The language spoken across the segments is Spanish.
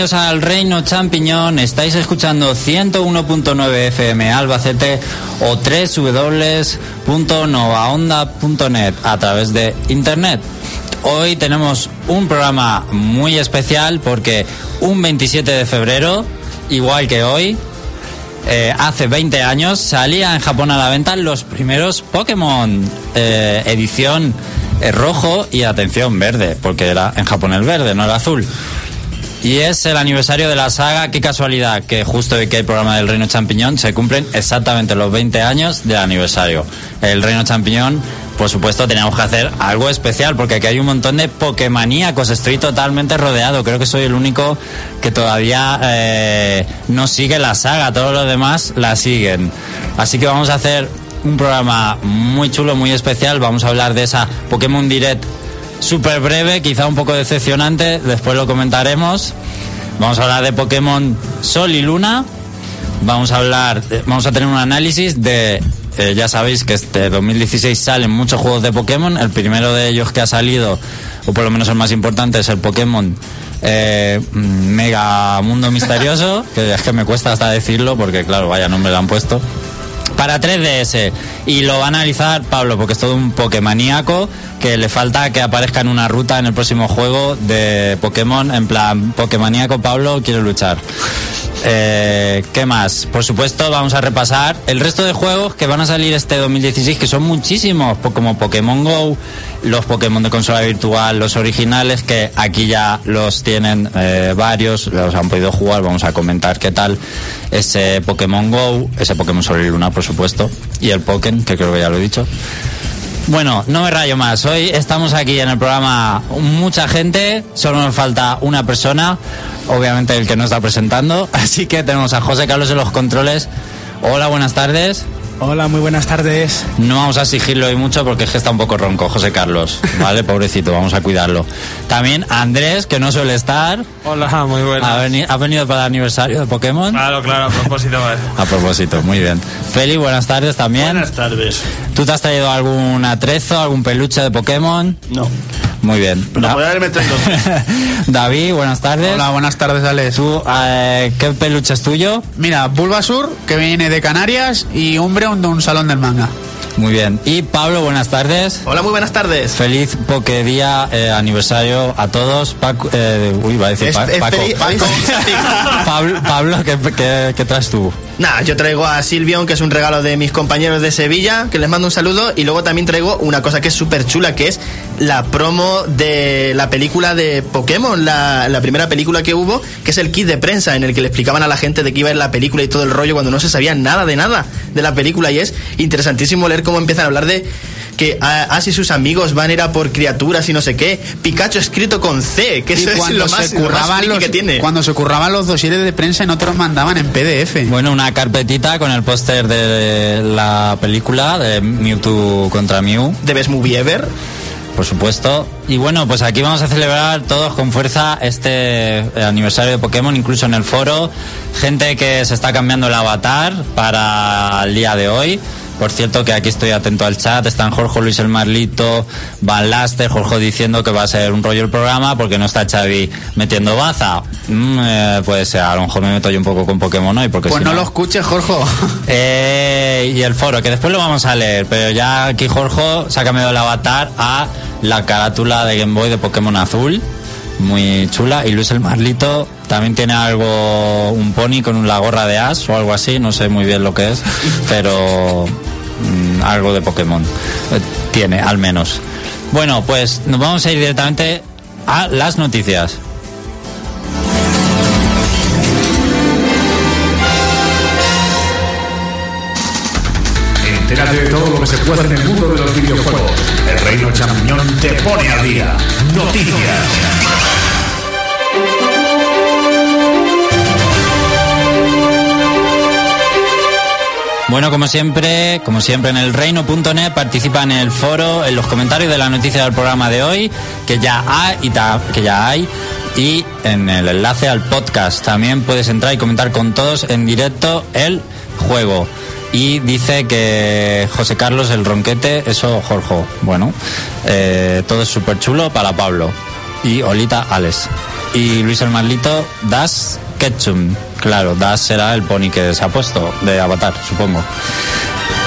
Bienvenidos al Reino Champiñón. Estáis escuchando 101.9 FM Albacete o www.novaonda.net a través de internet. Hoy tenemos un programa muy especial porque un 27 de febrero, igual que hoy, eh, hace 20 años salía en Japón a la venta los primeros Pokémon eh, edición eh, rojo y atención verde, porque era en Japón el verde, no el azul. Y es el aniversario de la saga, qué casualidad que justo hoy que hay programa del Reino Champiñón se cumplen exactamente los 20 años del aniversario. El Reino Champiñón, por supuesto, teníamos que hacer algo especial porque aquí hay un montón de Pokémoníacos, estoy totalmente rodeado, creo que soy el único que todavía eh, no sigue la saga, todos los demás la siguen. Así que vamos a hacer un programa muy chulo, muy especial, vamos a hablar de esa Pokémon Direct súper breve, quizá un poco decepcionante, después lo comentaremos. Vamos a hablar de Pokémon Sol y Luna. Vamos a hablar, vamos a tener un análisis de, eh, ya sabéis que este 2016 salen muchos juegos de Pokémon. El primero de ellos que ha salido, o por lo menos el más importante, es el Pokémon eh, Mega Mundo Misterioso, que es que me cuesta hasta decirlo porque, claro, vaya nombre lo han puesto para 3DS y lo va a analizar Pablo porque es todo un Pokémoníaco que le falta que aparezca en una ruta en el próximo juego de Pokémon en plan Pokémoníaco Pablo quiere luchar. Eh, ¿Qué más? Por supuesto, vamos a repasar el resto de juegos que van a salir este 2016, que son muchísimos, como Pokémon Go, los Pokémon de consola virtual, los originales, que aquí ya los tienen eh, varios, los han podido jugar, vamos a comentar qué tal ese Pokémon Go, ese Pokémon Sol y Luna, por supuesto, y el Pokémon, que creo que ya lo he dicho. Bueno, no me rayo más. Hoy estamos aquí en el programa mucha gente, solo nos falta una persona, obviamente el que nos está presentando, así que tenemos a José Carlos en los controles. Hola, buenas tardes. Hola, muy buenas tardes. No vamos a exigirlo hoy mucho porque es que está un poco ronco, José Carlos. Vale, pobrecito, vamos a cuidarlo. También Andrés, que no suele estar. Hola, muy buenas. Ha, veni- ha venido para el aniversario de Pokémon. Claro, claro, a propósito. vale. A propósito, muy bien. Feli, buenas tardes también. Buenas tardes. ¿Tú te has traído algún atrezo, algún peluche de Pokémon? No. Muy bien. Pero Da- David, buenas tardes. Hola, buenas tardes, Alex. ¿Tú, eh, qué peluche es tuyo? Mira, Bulbasur, que viene de Canarias, y Umbreon de un salón del manga. Muy bien. Y Pablo, buenas tardes. Hola, muy buenas tardes. Feliz Pokédía eh, aniversario a todos. Paco, eh, uy, va a decir Es- Pa- es Paco. feliz- Paco. Pablo, Pablo, ¿qué, qué, qué traes tú? Nada, yo traigo a Silvion, que es un regalo de mis compañeros de Sevilla, que les mando un saludo, y luego también traigo una cosa que es súper chula, que es la promo de la película de Pokémon, la, la primera película que hubo, que es el kit de prensa, en el que le explicaban a la gente de qué iba a ir la película y todo el rollo, cuando no se sabía nada de nada de la película, y es interesantísimo leer cómo empiezan a hablar de que Ash y sus amigos van a ir a por criaturas y no sé qué. Pikachu escrito con C, que Y eso es lo más, lo más los, que tiene. cuando se curraban los dosieres de prensa y no te los mandaban en PDF. Bueno, una carpetita con el póster de la película de Mewtwo contra Mew. The Best Movie Ever. por supuesto. Y bueno, pues aquí vamos a celebrar todos con fuerza este eh, aniversario de Pokémon, incluso en el foro. Gente que se está cambiando el avatar para el día de hoy. Por cierto, que aquí estoy atento al chat. Están Jorge Luis el Marlito, Van Laster, Jorge diciendo que va a ser un rollo el programa porque no está Xavi metiendo baza. Mm, eh, puede ser, a lo mejor me meto yo un poco con Pokémon hoy. Porque Pues si no lo escuches, Jorge. eh, y el foro, que después lo vamos a leer, pero ya aquí Jorge se ha cambiado el avatar a la carátula de Game Boy de Pokémon Azul, muy chula, y Luis el Marlito también tiene algo, un pony con la gorra de Ash o algo así, no sé muy bien lo que es, pero mm, algo de Pokémon eh, tiene, al menos. Bueno, pues nos vamos a ir directamente a las noticias. Entérate de todo lo que se puede en el mundo de los videojuegos. El Reino Champiñón te pone al día. Noticias. Bueno, como siempre, como siempre en el reino.net participan en el foro, en los comentarios de la noticia del programa de hoy, que ya hay y que ya hay y en el enlace al podcast. También puedes entrar y comentar con todos en directo el juego. Y dice que José Carlos el ronquete, eso Jorge. Bueno, eh, todo es súper chulo para Pablo. Y Olita Alex. y Luis el Marlito, Das Ketchum. Claro, Das será el pony que se ha puesto de Avatar, supongo.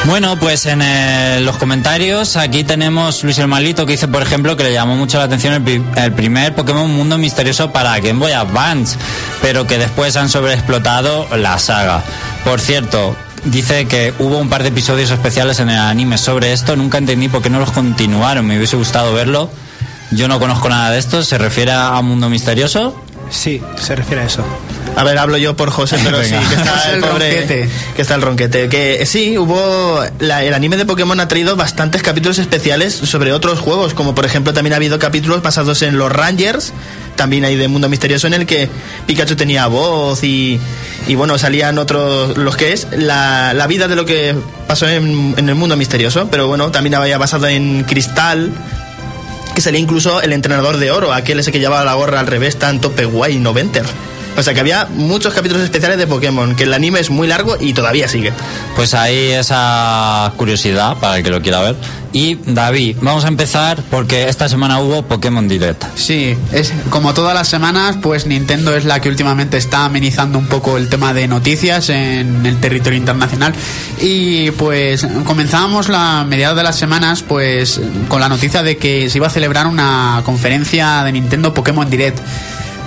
Bueno, pues en eh, los comentarios aquí tenemos Luis el Malito que dice, por ejemplo, que le llamó mucho la atención el, el primer Pokémon Mundo Misterioso para Game Boy Advance, pero que después han sobreexplotado la saga. Por cierto, dice que hubo un par de episodios especiales en el anime sobre esto, nunca entendí por qué no los continuaron, me hubiese gustado verlo. Yo no conozco nada de esto, ¿se refiere a Mundo Misterioso? Sí, se refiere a eso. A ver, hablo yo por José, pero sí, que está el El pobre. ronquete. Que está el ronquete. Que eh, sí, hubo. la- el anime de Pokémon ha traído bastantes capítulos especiales sobre otros juegos, como por ejemplo también ha habido capítulos basados en los Rangers, también hay de Mundo Misterioso, en el que Pikachu tenía voz y. Y bueno, salían otros. Los que es la, la vida de lo que pasó en, en el mundo misterioso, pero bueno, también había basado en Cristal, que salía incluso el entrenador de oro, aquel ese que llevaba la gorra al revés, tanto Peguay Noventer. O sea que había muchos capítulos especiales de Pokémon, que el anime es muy largo y todavía sigue. Pues ahí esa curiosidad para el que lo quiera ver. Y David, vamos a empezar porque esta semana hubo Pokémon Direct. Sí, es como todas las semanas, pues Nintendo es la que últimamente está amenizando un poco el tema de noticias en el territorio internacional. Y pues comenzábamos la mediados de las semanas, pues con la noticia de que se iba a celebrar una conferencia de Nintendo Pokémon Direct.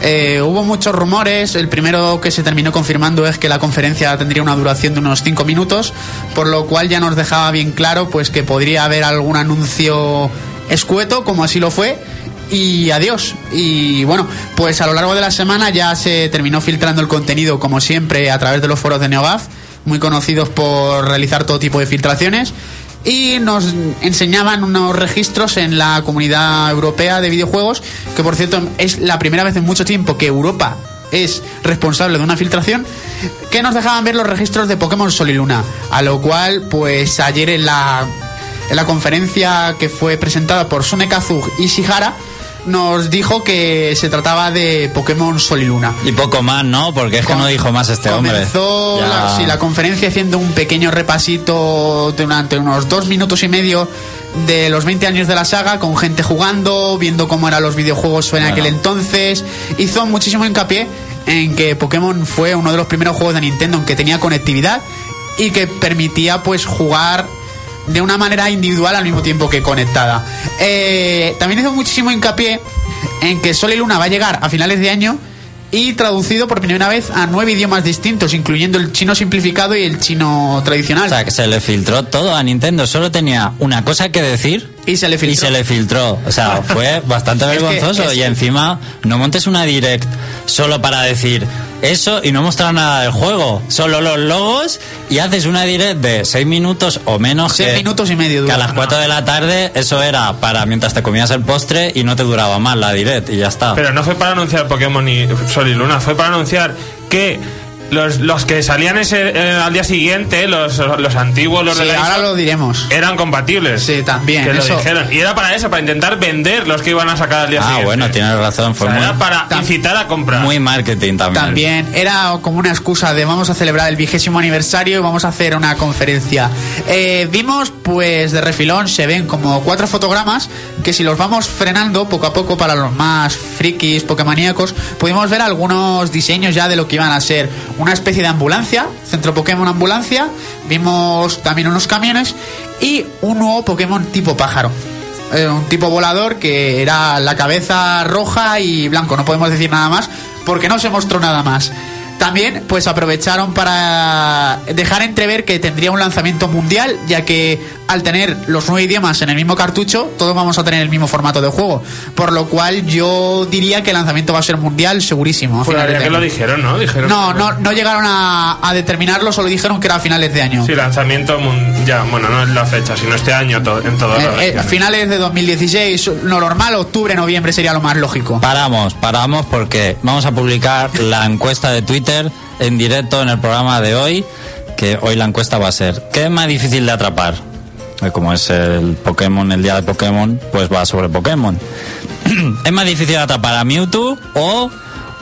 Eh, hubo muchos rumores. El primero que se terminó confirmando es que la conferencia tendría una duración de unos 5 minutos, por lo cual ya nos dejaba bien claro pues que podría haber algún anuncio escueto, como así lo fue. Y adiós. Y bueno, pues a lo largo de la semana ya se terminó filtrando el contenido, como siempre, a través de los foros de NeoGAF, muy conocidos por realizar todo tipo de filtraciones y nos enseñaban unos registros en la comunidad europea de videojuegos, que por cierto es la primera vez en mucho tiempo que Europa es responsable de una filtración, que nos dejaban ver los registros de Pokémon Sol y Luna, a lo cual pues ayer en la, en la conferencia que fue presentada por Sunekazu Ishihara, nos dijo que se trataba de Pokémon Sol y Luna. Y poco más, ¿no? Porque es que no dijo más este hombre. Comenzó Ya. la, sí, la conferencia haciendo un pequeño repasito durante unos dos minutos y medio de los 20 años de la saga, con gente jugando, viendo cómo eran los videojuegos en Bueno. aquel entonces. Hizo muchísimo hincapié en que Pokémon fue uno de los primeros juegos de Nintendo en que tenía conectividad y que permitía pues jugar de una manera individual al mismo tiempo que conectada. Eh, también hizo muchísimo hincapié en que Sol y Luna va a llegar a finales de año y traducido por primera vez a nueve idiomas distintos, incluyendo el chino simplificado y el chino tradicional. O sea, que se le filtró todo a Nintendo. Solo tenía una cosa que decir y se le y filtró. se le filtró. O sea, fue bastante Es que- vergonzoso. es y encima, no montes una direct solo para decir eso y no mostrar nada del juego. Solo los logos y haces una direct de seis minutos o menos. Seis que- minutos y medio Que a dura. las 4 de la tarde eso era para mientras te comías el postre y no te duraba más la direct y ya está. Pero no fue para anunciar Pokémon y Sol y Luna, fue para anunciar que los, los que salían ese, eh, al día siguiente, los, los antiguos, los Sí, de la ahora lo diremos. eran compatibles. Sí, también, Que eso. lo dijeron. Y era para eso, para intentar vender los que iban a sacar al día ah, siguiente. bueno, tienes razón. O Fue sea, muy, era para Tam- incitar a comprar. muy marketing también. También era como una excusa de vamos a celebrar el vigésimo aniversario y vamos a hacer una conferencia. Eh, vimos, pues de refilón, se ven como cuatro fotogramas que si los vamos frenando poco a poco para los más frikis, pokemaníacos, pudimos ver algunos diseños ya de lo que iban a ser una especie de ambulancia, centro Pokémon ambulancia, vimos también unos camiones y un nuevo Pokémon tipo pájaro. Eh, un tipo volador que era la cabeza roja y blanco, no podemos decir nada más porque no se mostró nada más. También pues aprovecharon para dejar entrever que tendría un lanzamiento mundial, ya que al tener los nueve idiomas en el mismo cartucho, todos vamos a tener el mismo formato de juego. Por lo cual yo diría que el lanzamiento va a ser mundial segurísimo. Pues de que lo dijeron, ¿no? Dijeron No, no, no llegaron a, a determinarlo, solo dijeron que era a finales de año. Sí, lanzamiento mun- ya, bueno, no es la fecha, sino este año to- en las Eh, eh, finales de 2016, lo normal, octubre, noviembre sería lo más lógico. Paramos, paramos porque vamos a publicar la encuesta de Twitter en directo en el programa de hoy, que hoy la encuesta va a ser, ¿qué es más difícil de atrapar? Eh, Como es el Pokémon, el día de Pokémon, pues va sobre Pokémon. ¿Es más difícil atrapar a Mewtwo o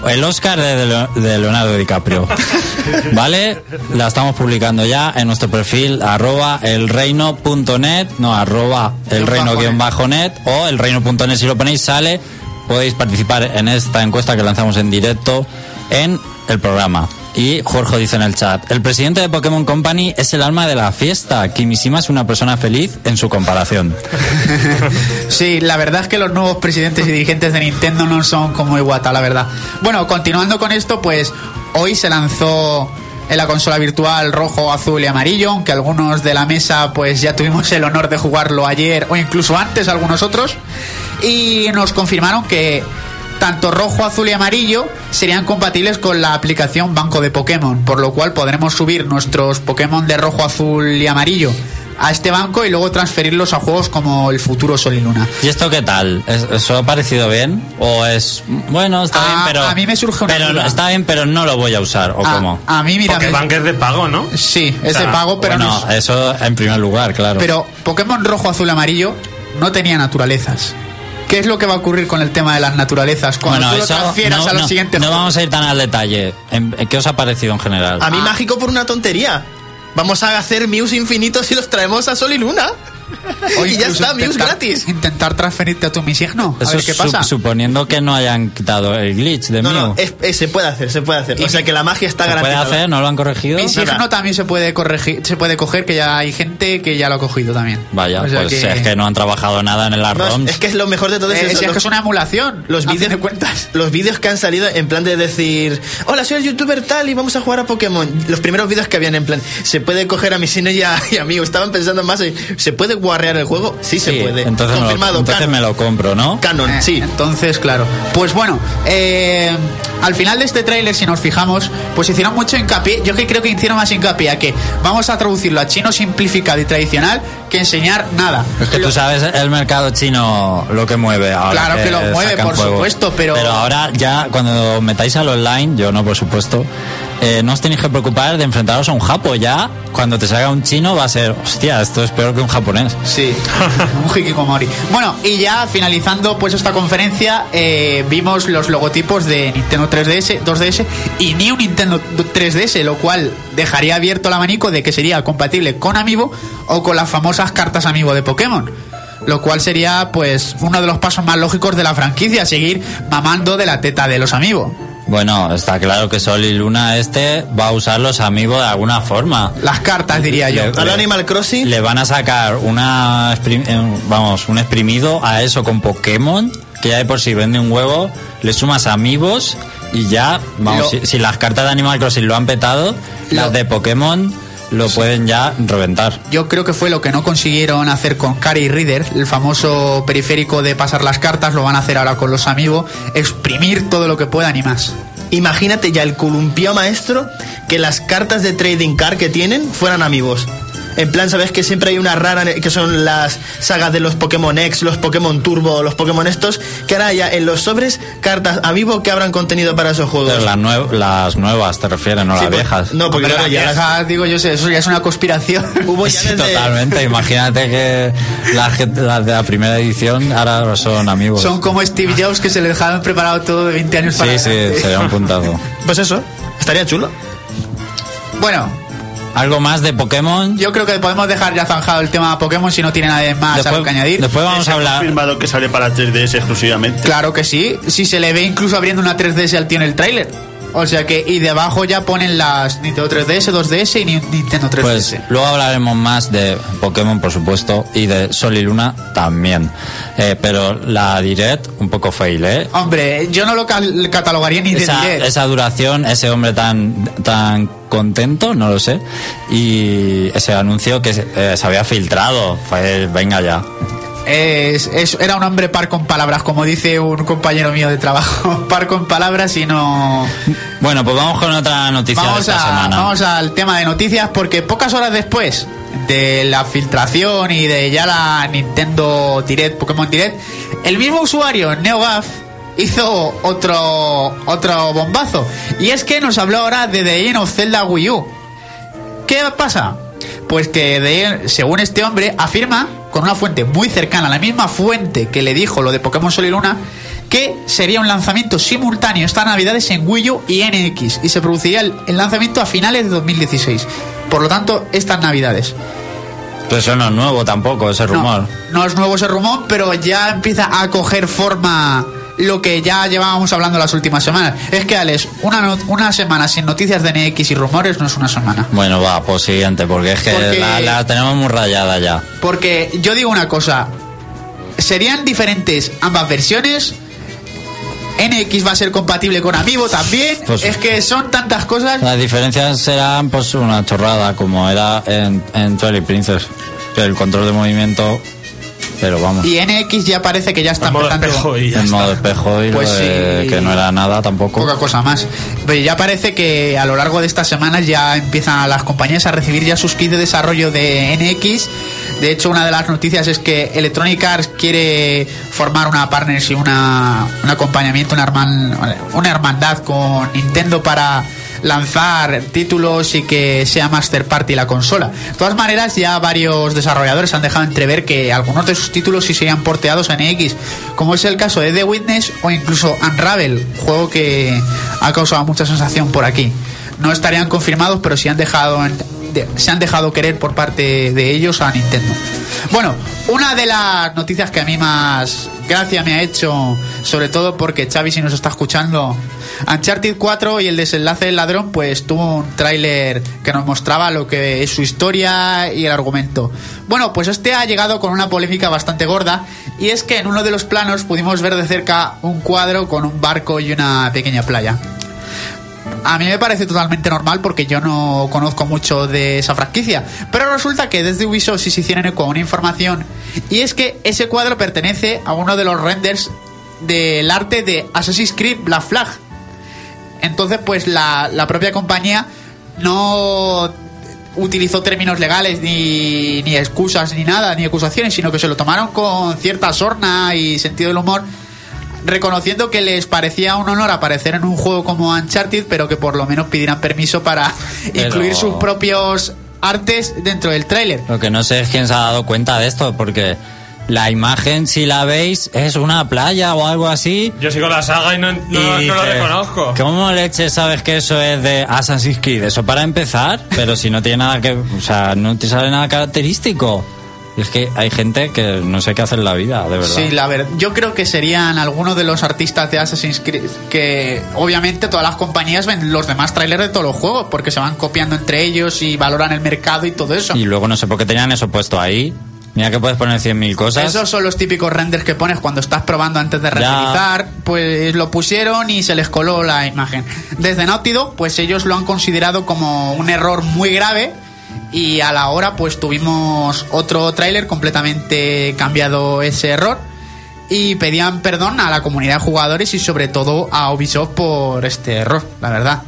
el Oscar de, de Leonardo DiCaprio? ¿Vale? La estamos publicando ya en nuestro perfil arroba elreino.net, no, arroba elreino-net o elreino.net si lo ponéis sale podéis participar en esta encuesta que lanzamos en directo en el programa. Y Jorge dice en el chat, el presidente de Pokémon Company es el alma de la fiesta. Kimishima es una persona feliz en su comparación. Sí, la verdad es que los nuevos presidentes y dirigentes de Nintendo no son como Iwata, la verdad. Bueno, continuando con esto, pues hoy se lanzó en la consola virtual rojo, azul y amarillo, aunque algunos de la mesa pues ya tuvimos el honor de jugarlo ayer o incluso antes algunos otros. Y nos confirmaron que tanto rojo, azul y amarillo serían compatibles con la aplicación Banco de Pokémon, por lo cual podremos subir nuestros Pokémon de rojo, azul y amarillo a este banco y luego transferirlos a juegos como el futuro Sol y Luna. ¿Y esto qué tal? ¿Es- ¿Eso ha parecido bien? ¿O es, bueno, está A- bien, pero... a mí me surge una pero duda. Está bien, pero no lo voy a usar, ¿o a, cómo? a mí, mira, Porque me- Bank es de pago, ¿no? sí, es O sea, de pago, pero bueno, no es- eso en primer lugar, claro. Pero Pokémon rojo, azul, amarillo no tenía naturalezas. ¿Qué es lo que va a ocurrir con el tema de las naturalezas? Cuando bueno, tú lo transfieras no, a los no- siguientes no vamos a ir tan al detalle. ¿En- en ¿Qué os ha parecido en general? A mí Ah. mágico por una tontería. Vamos a hacer Mews infinitos y los traemos a Sol y Luna. O y ya está, Mews intentar- gratis. Intentar transferirte a tu misigno. A Eso ver es qué su- pasa. suponiendo que no hayan quitado el glitch de No, Mew. no, es- es- se puede hacer, se puede hacer. O sea que la magia está ¿Se puede garantizada. hacer? ¿No lo han corregido? Mi signo Nada. también se puede corregir, se puede coger, que ya hay gente que ya lo ha cogido también. Vaya, O sea pues es que no han trabajado nada en el No, es- que es lo mejor de todo Eh, es eso, es que es una emulación. los a vídeos de cuentas. los vídeos que han salido en plan de decir hola soy el youtuber tal y vamos a jugar a Pokémon los primeros vídeos que habían en plan se puede coger a mi cine y a, y a mí estaban pensando más en, se puede guarrear el juego sí, se Sí, puede Entonces, me lo, confirmado entonces canon, me lo compro, ¿no? canon Eh, sí Entonces, claro. Pues bueno, eh, al final de este tráiler, si nos fijamos, pues hicieron mucho hincapié. Yo que creo que hicieron más hincapié a que vamos a traducirlo a chino simplificado y tradicional que enseñar nada. Es que Lo- tú sabes el mercado chino lo que mueve ahora. Claro que lo mueve, por juegos. supuesto, pero- Pero ahora ya cuando metáis al online, yo no por supuesto, eh, no os tenéis que preocupar de enfrentaros a un japo. Ya cuando te salga un chino va a ser, hostia, esto es peor que un japonés. Sí, un hikikomori. Bueno, y ya finalizando pues esta conferencia, eh, vimos los logotipos de Nintendo 3DS, 2DS y un Nintendo 3DS, lo cual dejaría abierto el abanico de que sería compatible con Amiibo o con las famosas cartas Amiibo de Pokémon. Lo cual sería pues uno de los pasos más lógicos de la franquicia, seguir mamando de la teta de los Amiibo. Bueno, está claro que Sol y Luna este va a usar los amigos de alguna forma. Las cartas diría yo. Le- al Animal Crossing Le van a sacar una exprim- eh, vamos, un exprimido a eso con Pokémon, que ya de por sí vende un huevo, le sumas amigos y ya, vamos, Lo- si, si las cartas de Animal Crossing lo han petado, las de Pokémon lo pueden ya reventar. Yo creo que fue lo que no consiguieron hacer con Carry Reader, el famoso periférico de pasar las cartas, lo van a hacer ahora con los amigos, exprimir todo lo que puedan y más. imagínate ya el columpiado maestro que las cartas de trading card que tienen fueran amigos en plan, ¿sabes que siempre hay una rara que son las sagas de los Pokémon X, los Pokémon Turbo, los Pokémon estos? Que ahora ya en los sobres cartas amiibo que habrán contenido para esos juegos. Pero las, nue- las nuevas te refieres, no Sí, las pues, viejas. No, porque las ya las- viejas, digo yo, sé, eso ya es una conspiración. hubo ya Sí, desde- totalmente. Imagínate que las, que- las de la primera edición ahora son amigos. Son como Steve Jobs que se le dejaron preparado todo de 20 años para Sí, sí, sería un puntazo. Pues eso, estaría chulo. Bueno, ¿Algo más de Pokémon? yo creo que podemos dejar ya zanjado el tema Pokémon si no tiene nada más algo que añadir. después vamos a ha hablar. confirmado que sale para 3DS exclusivamente. Claro que sí, si se le ve incluso abriendo una 3DS al tío en el tráiler. O sea que, y debajo ya ponen las Nintendo 3DS, 2DS y Ni- Nintendo 3DS. Pues luego hablaremos más de Pokémon, por supuesto, y de Sol y Luna también. Eh, pero la Direct, un poco fail, ¿eh? Hombre, yo no lo catalogaría ni de direct. esa duración, ese hombre tan, tan contento, no lo sé. Y ese anuncio que se, eh, se había filtrado, fue, venga ya. Es- es- era un hombre par con palabras, como dice un compañero mío de trabajo. Par con palabras y no. Bueno, pues vamos con otra noticia de Vamos, esta a, semana. vamos al tema de noticias, porque pocas horas después de la filtración y de ya la Nintendo Direct, Pokémon Direct, el mismo usuario, NeoGAF, hizo otro, otro bombazo. Y es que nos habló ahora de The Legend of Zelda Wii U. ¿Qué pasa? Pues que de- según este hombre afirma con una fuente muy cercana, la misma fuente que le dijo lo de Pokémon Sol y Luna, que sería un lanzamiento simultáneo estas navidades en Wii U y NX y se produciría el, el lanzamiento a finales de 2016. Por lo tanto, estas navidades. Pero eso no es nuevo tampoco, ese rumor. No, no es nuevo ese rumor, pero ya empieza a coger forma lo que ya llevábamos hablando las últimas semanas. Es que, Alex, una, no- una semana sin noticias de NX y rumores no es una semana. Bueno, va, pues siguiente, porque es que Porque- la, la tenemos muy rayada ya. Porque yo digo una cosa, serían diferentes ambas versiones. NX va a ser compatible con Amiibo también. Pues- es que son tantas cosas. Las diferencias serán pues una chorrada, como era en, en Twilight Princess. El control de movimiento, pero vamos. Y NX ya parece que ya está En modo empezando. espejo y ya en está. modo espejo y Pues de sí. que no era nada tampoco. Poca cosa más. Pero ya parece que a lo largo de estas semanas ya empiezan las compañías a recibir ya sus kits de desarrollo de NX. De hecho, una de las noticias es que Electronic Arts quiere formar una partnership, una, un acompañamiento, una, herman- una hermandad con Nintendo para lanzar títulos y que sea Master Party la consola. De todas maneras, ya varios desarrolladores han dejado entrever que algunos de sus títulos sí serían porteados a NX, como es el caso de The Witness o incluso Unravel, juego que ha causado mucha sensación por aquí. No estarían confirmados, pero sí han dejado se han dejado querer por parte de ellos a Nintendo. Bueno, una de las noticias que a mí más gracia me ha hecho, sobre todo porque Xavi si nos está escuchando, Uncharted 4 y el desenlace del ladrón, pues tuvo un tráiler que nos mostraba lo que es su historia y el argumento. Bueno, pues este ha llegado con una polémica bastante gorda y es que en uno de los planos pudimos ver de cerca un cuadro con un barco y una pequeña playa. A mí me parece totalmente normal porque yo no conozco mucho de esa franquicia. Pero resulta que desde Ubisoft sí se hicieron eco a una información y es que ese cuadro pertenece a uno de los renders del arte de Assassin's Creed Black Flag. Entonces, pues la, la propia compañía no utilizó términos legales ni, ni excusas ni nada, ni acusaciones, sino que se lo tomaron con cierta sorna y sentido del humor reconociendo que les parecía un honor aparecer en un juego como Uncharted, pero que por lo menos pidieran permiso para Pero- incluir sus propios artes dentro del tráiler. Lo que no sé es quién se ha dado cuenta de esto, porque la imagen, si la veis, es una playa o algo así. Yo sigo la saga y no, no- Y no lo reconozco. ¿Cómo leche sabes que eso es de Assassin's Creed? Eso para empezar, pero si no tiene nada que. O sea, no te sale nada característico. Es que hay gente que no sé qué hacer en la vida, de verdad. Sí, la verdad. Yo creo que serían algunos de los artistas de Assassin's Creed que obviamente todas las compañías ven los demás trailers de todos los juegos porque se van copiando entre ellos y valoran el mercado y todo eso. Y luego no sé por qué tenían eso puesto ahí. Mira que puedes poner 100.000 cosas. Esos son los típicos renders que pones cuando estás probando antes de Ya. renderizar. Pues lo pusieron y se les coló la imagen. Desde Naughty Dog, pues ellos lo han considerado como un error muy grave. Y a la hora, pues tuvimos otro tráiler completamente cambiado ese error. Y pedían perdón a la comunidad de jugadores y sobre todo a Ubisoft por este error, la verdad.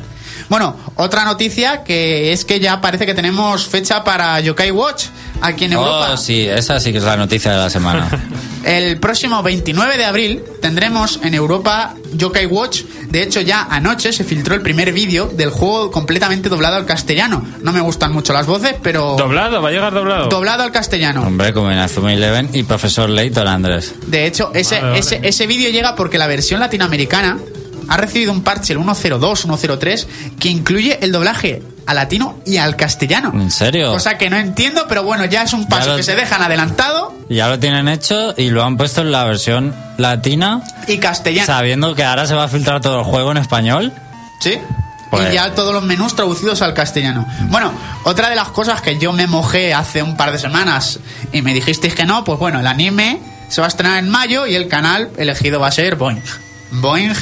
Bueno, otra noticia que es que ya parece que tenemos fecha para Yokai Watch aquí en Europa. Oh, sí, esa sí que es la noticia de la semana. El próximo 29 de abril tendremos en Europa Yokai Watch. De hecho, ya anoche se filtró el primer vídeo del juego completamente doblado al castellano. No me gustan mucho las voces, pero ¿Doblado? ¿Va a llegar doblado? doblado al castellano. Hombre, como en Azuma Eleven y Profesor Layton, Andrés. De hecho, ese, Vale, vale. ese, ese vídeo llega porque la versión latinoamericana ha recibido un parche, el 102, 103, que incluye el doblaje al latino y al castellano. ¿En serio? Cosa que no entiendo, pero bueno, ya es un paso lo- que se dejan adelantado Ya lo tienen hecho y lo han puesto en la versión latina, y castellano. sabiendo que ahora se va a filtrar todo el juego en español. Sí. Pues- Y ya todos los menús traducidos al castellano. Bueno, otra de las cosas que yo me mojé hace un par de semanas y me dijisteis que no, pues bueno, el anime se va a estrenar en mayo y el canal elegido va a ser Boeing. Boeing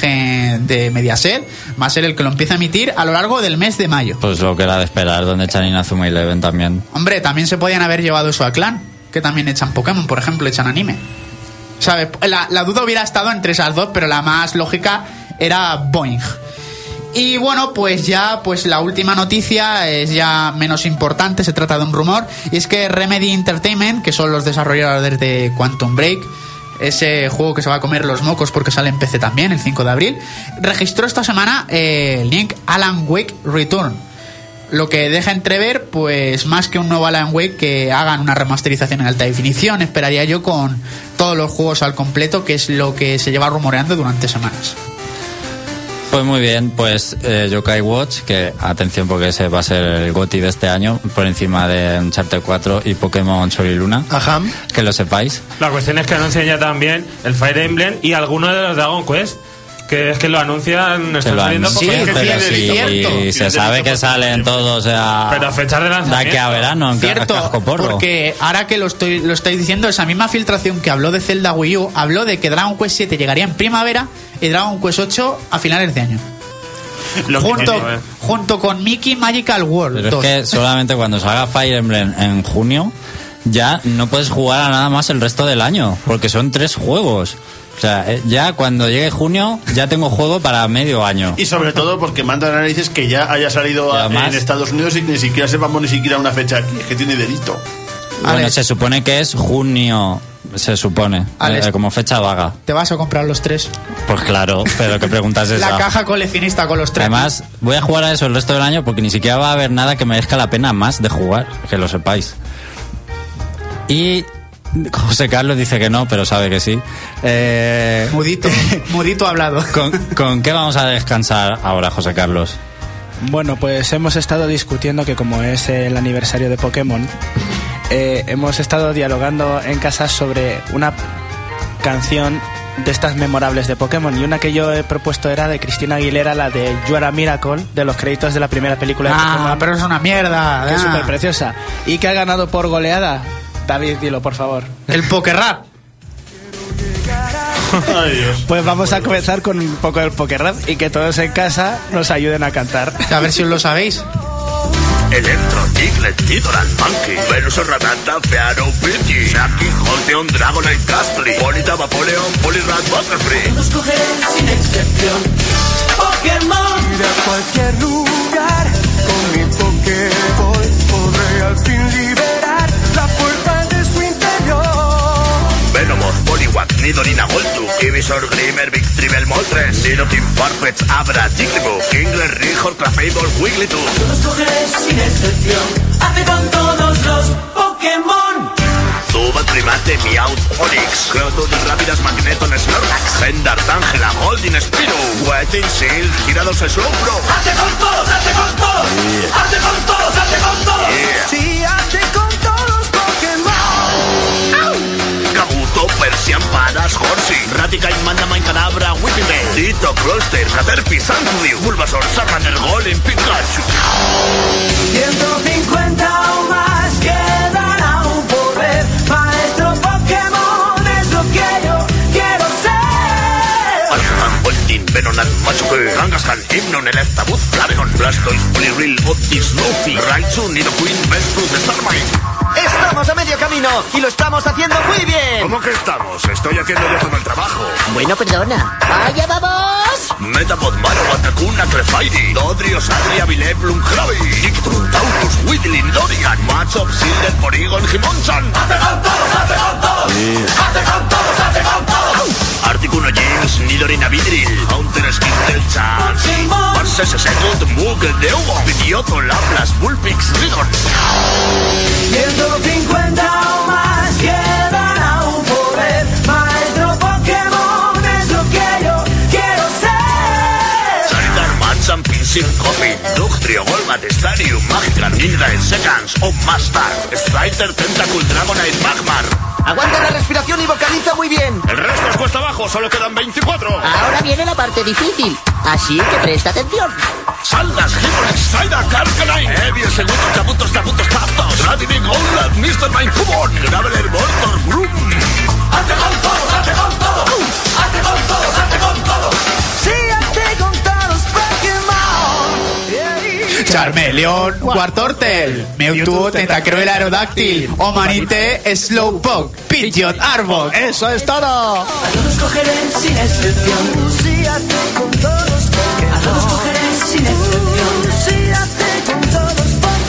de Mediaset va a ser el que lo empieza a emitir a lo largo del mes de mayo. Pues lo que era de esperar, donde echan Inazuma Eleven también. Hombre, también se podían haber llevado eso a Clan, que también echan Pokémon, por ejemplo, echan anime. ¿Sabes? La, la duda hubiera estado entre esas dos, pero la más lógica era Boeing. Y bueno, pues ya, pues la última noticia es ya menos importante, se trata de un rumor, y es que Remedy Entertainment, que son los desarrolladores de Quantum Break, ese juego que se va a comer los mocos porque sale en PC también, el 5 de abril, registró esta semana eh, el link Alan Wake Return. Lo que deja entrever, pues más que un nuevo Alan Wake, que hagan una remasterización en alta definición, esperaría yo con todos los juegos al completo, que es lo que se lleva rumoreando durante semanas. Pues muy bien, pues eh, Yokai Watch, que atención porque ese va a ser el GOTI de este año, por encima de Uncharted 4 y Pokémon Sol y Luna. Ajá. Que lo sepáis. La cuestión es que anuncian ya también el Fire Emblem y alguno de los Dragon Quest. Que es que lo anuncian, Se están lo saliendo que sí, sí, cierto. se sabe que salen todos, o sea, Pero fechas de de lanzamiento. aquí a verano, en ca- Cierto, casco porro. porque ahora que lo estoy lo estáis diciendo, esa misma filtración que habló de Zelda Wii U, habló de que Dragon Quest 7 llegaría en primavera y Dragon Quest 8 a finales de año. Lo que junto, eh. junto con Mickey Magical World Pero 2. es que solamente cuando salga Fire Emblem en junio, ya no puedes jugar a nada más el resto del año, porque son tres juegos. O sea, eh, ya cuando llegue junio, ya tengo juego para medio año. Y sobre todo porque manda análisis que ya haya salido a- además- en Estados Unidos y ni siquiera sepamos ni siquiera una fecha aquí. Es que tiene delito. Bueno, Alex. se supone que es junio, se supone, Alex. eh, como fecha vaga. Te vas a comprar los tres. Pues claro, pero que preguntas esa. La caja coleccionista con los tres. Además, voy a jugar a eso el resto del año porque ni siquiera va a haber nada que merezca la pena más de jugar, que lo sepáis. Y José Carlos dice que no, pero sabe que sí. Eh, Mudito, mudito hablado. ¿con, con qué vamos a descansar ahora, José Carlos? Bueno, pues hemos estado discutiendo que como es el aniversario de Pokémon, eh, hemos estado dialogando en casa sobre una canción de estas memorables de Pokémon y una que yo he propuesto era de Cristina Aguilera, la de You Are a Miracle, de los créditos de la primera película de Ah, Pokémon, pero es una mierda. que es ah. súper preciosa y que ha ganado por goleada. David, dilo por favor. El Poker Rap. Ay, Dios. Pues vamos a comenzar con un poco del Poker Rap y que todos en casa nos ayuden a cantar. A ver si os lo sabéis. Electro, Diglett, Nidoran, Monkey, Venusaur, Ratata, Fearow, Pidgey, Shaki, Holteon, Dragonite, Gastly, Polita, Vaporeon, Poliwrath, Butterfree. Los cogeré sin excepción. Pokémon. Ir a cualquier lugar con mi Poliwag, Nidorina, Goltu, Ivysaur, Glimmer, Victreebel, Moltres, Nidoking, Farfetch, Abra, Jigglypuff, Kingler, Rihor, Clefable, Wigglytuff. Los cogeré sin excepción. Hace con todos los Pokémon. Zubat, Primate, Meowth, Onix, Geodude, Rápidas, Magneton, Snorlax, Zendart, Angela, Holding, Spiro, Wetting, Seal, Girados, Slowbro. Hace con todos, hace con todos. Hace con todos, hace con todos. Yeah. Sí, hace con Kabuto, Persian, Paras, Horsey, Raticate, Mandamine, Cadabra, Whipping Bell, Ditto, Cloyster, Caterpie, Sandrew, Bulbasaur, Charmander, Golem, Pikachu. 150 o más quedan aún por ver. Maestro Pokémon es lo que yo quiero ser. Alakazam, Voltin, Venonat, Machoke, Kangaskhan, Hymnon, Electabuzz, Flareon, Blastoise, Poliwhirl, Optic, Snoopy, Raichu, Nidoqueen, Vesprut, Starmine. Estamos a medio camino y lo estamos haciendo muy bien. ¿Cómo que estamos? Estoy haciendo yo todo el trabajo. Bueno, perdona. ¡Allá vamos! Metapod, Marowak, Kakuna, Clefairy, Dodrio, Sadria, Vileplume, Krabi, Dictrum, Taurus, Whitlin, Lorian, Machop, Silder, Porygon, Hitmonchan. Hace con todos, hace con todos. Hace con todos, hace con todos. Articuno James, Nidorina Vidril, Haunter, Skintel, Chance, Pokémon. Parses, Second, Muggle, Deugo, Pidioto, Laplas, Bullpix, Rigon. 150 o más quedan aún por ver. Maestro Pokémon es lo que yo quiero ser. Charizard, Machamp, Pinsir, Coffee, Dugtrio, Golbat, Stadium, Magikarp, Nidoran, Seconds, o Master, Strider, Tentacle, Dragonite, Magmar. Aguanta la respiración y vocaliza muy bien. El resto es cuesta abajo, solo quedan 24. Ahora viene la parte difícil. Así que presta atención. Saldas, Hippolyte, Saida, Carcanine, Evier, Segundo, Tabutos, Tabutos, Taptos, Radivik, Golad, Mr. Mine, Cubon, Graveler, Voltor, Broom. Hace con todos, hace con todos. Hace con todos, hace con todos. Sí, hace con. Yeah. Charmeleon, Wartortle, Mewtwo, Tentacruel, Aerodáctil, Omanite, Slowpoke, Pidgeot, Arbok. ¡Eso es todo! A todos cogeré sin excepción. Con todos A todos cogeré sin excepción. Con todos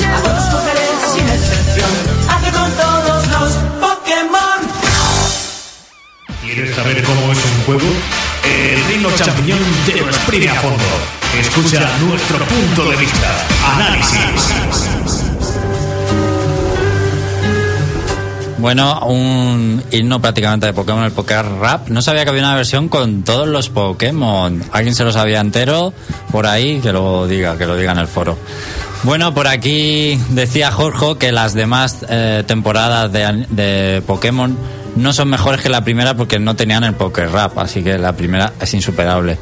A todos cogeré sin excepción. Hace con todos los Pokémon. ¿Quieres saber cómo es un juego? El reino champiñón te lo exprime a fondo. Escucha nuestro punto de vista. Análisis. Bueno, un himno prácticamente de Pokémon, el Pokémon Rap. No sabía que había una versión con todos los Pokémon. ¿Alguien se lo sabía entero? Por ahí, que lo diga, que lo diga en el foro. Bueno, por aquí decía Jorge que las demás eh, temporadas de, de Pokémon no son mejores que la primera porque no tenían el Poké Rap, así que la primera es insuperable.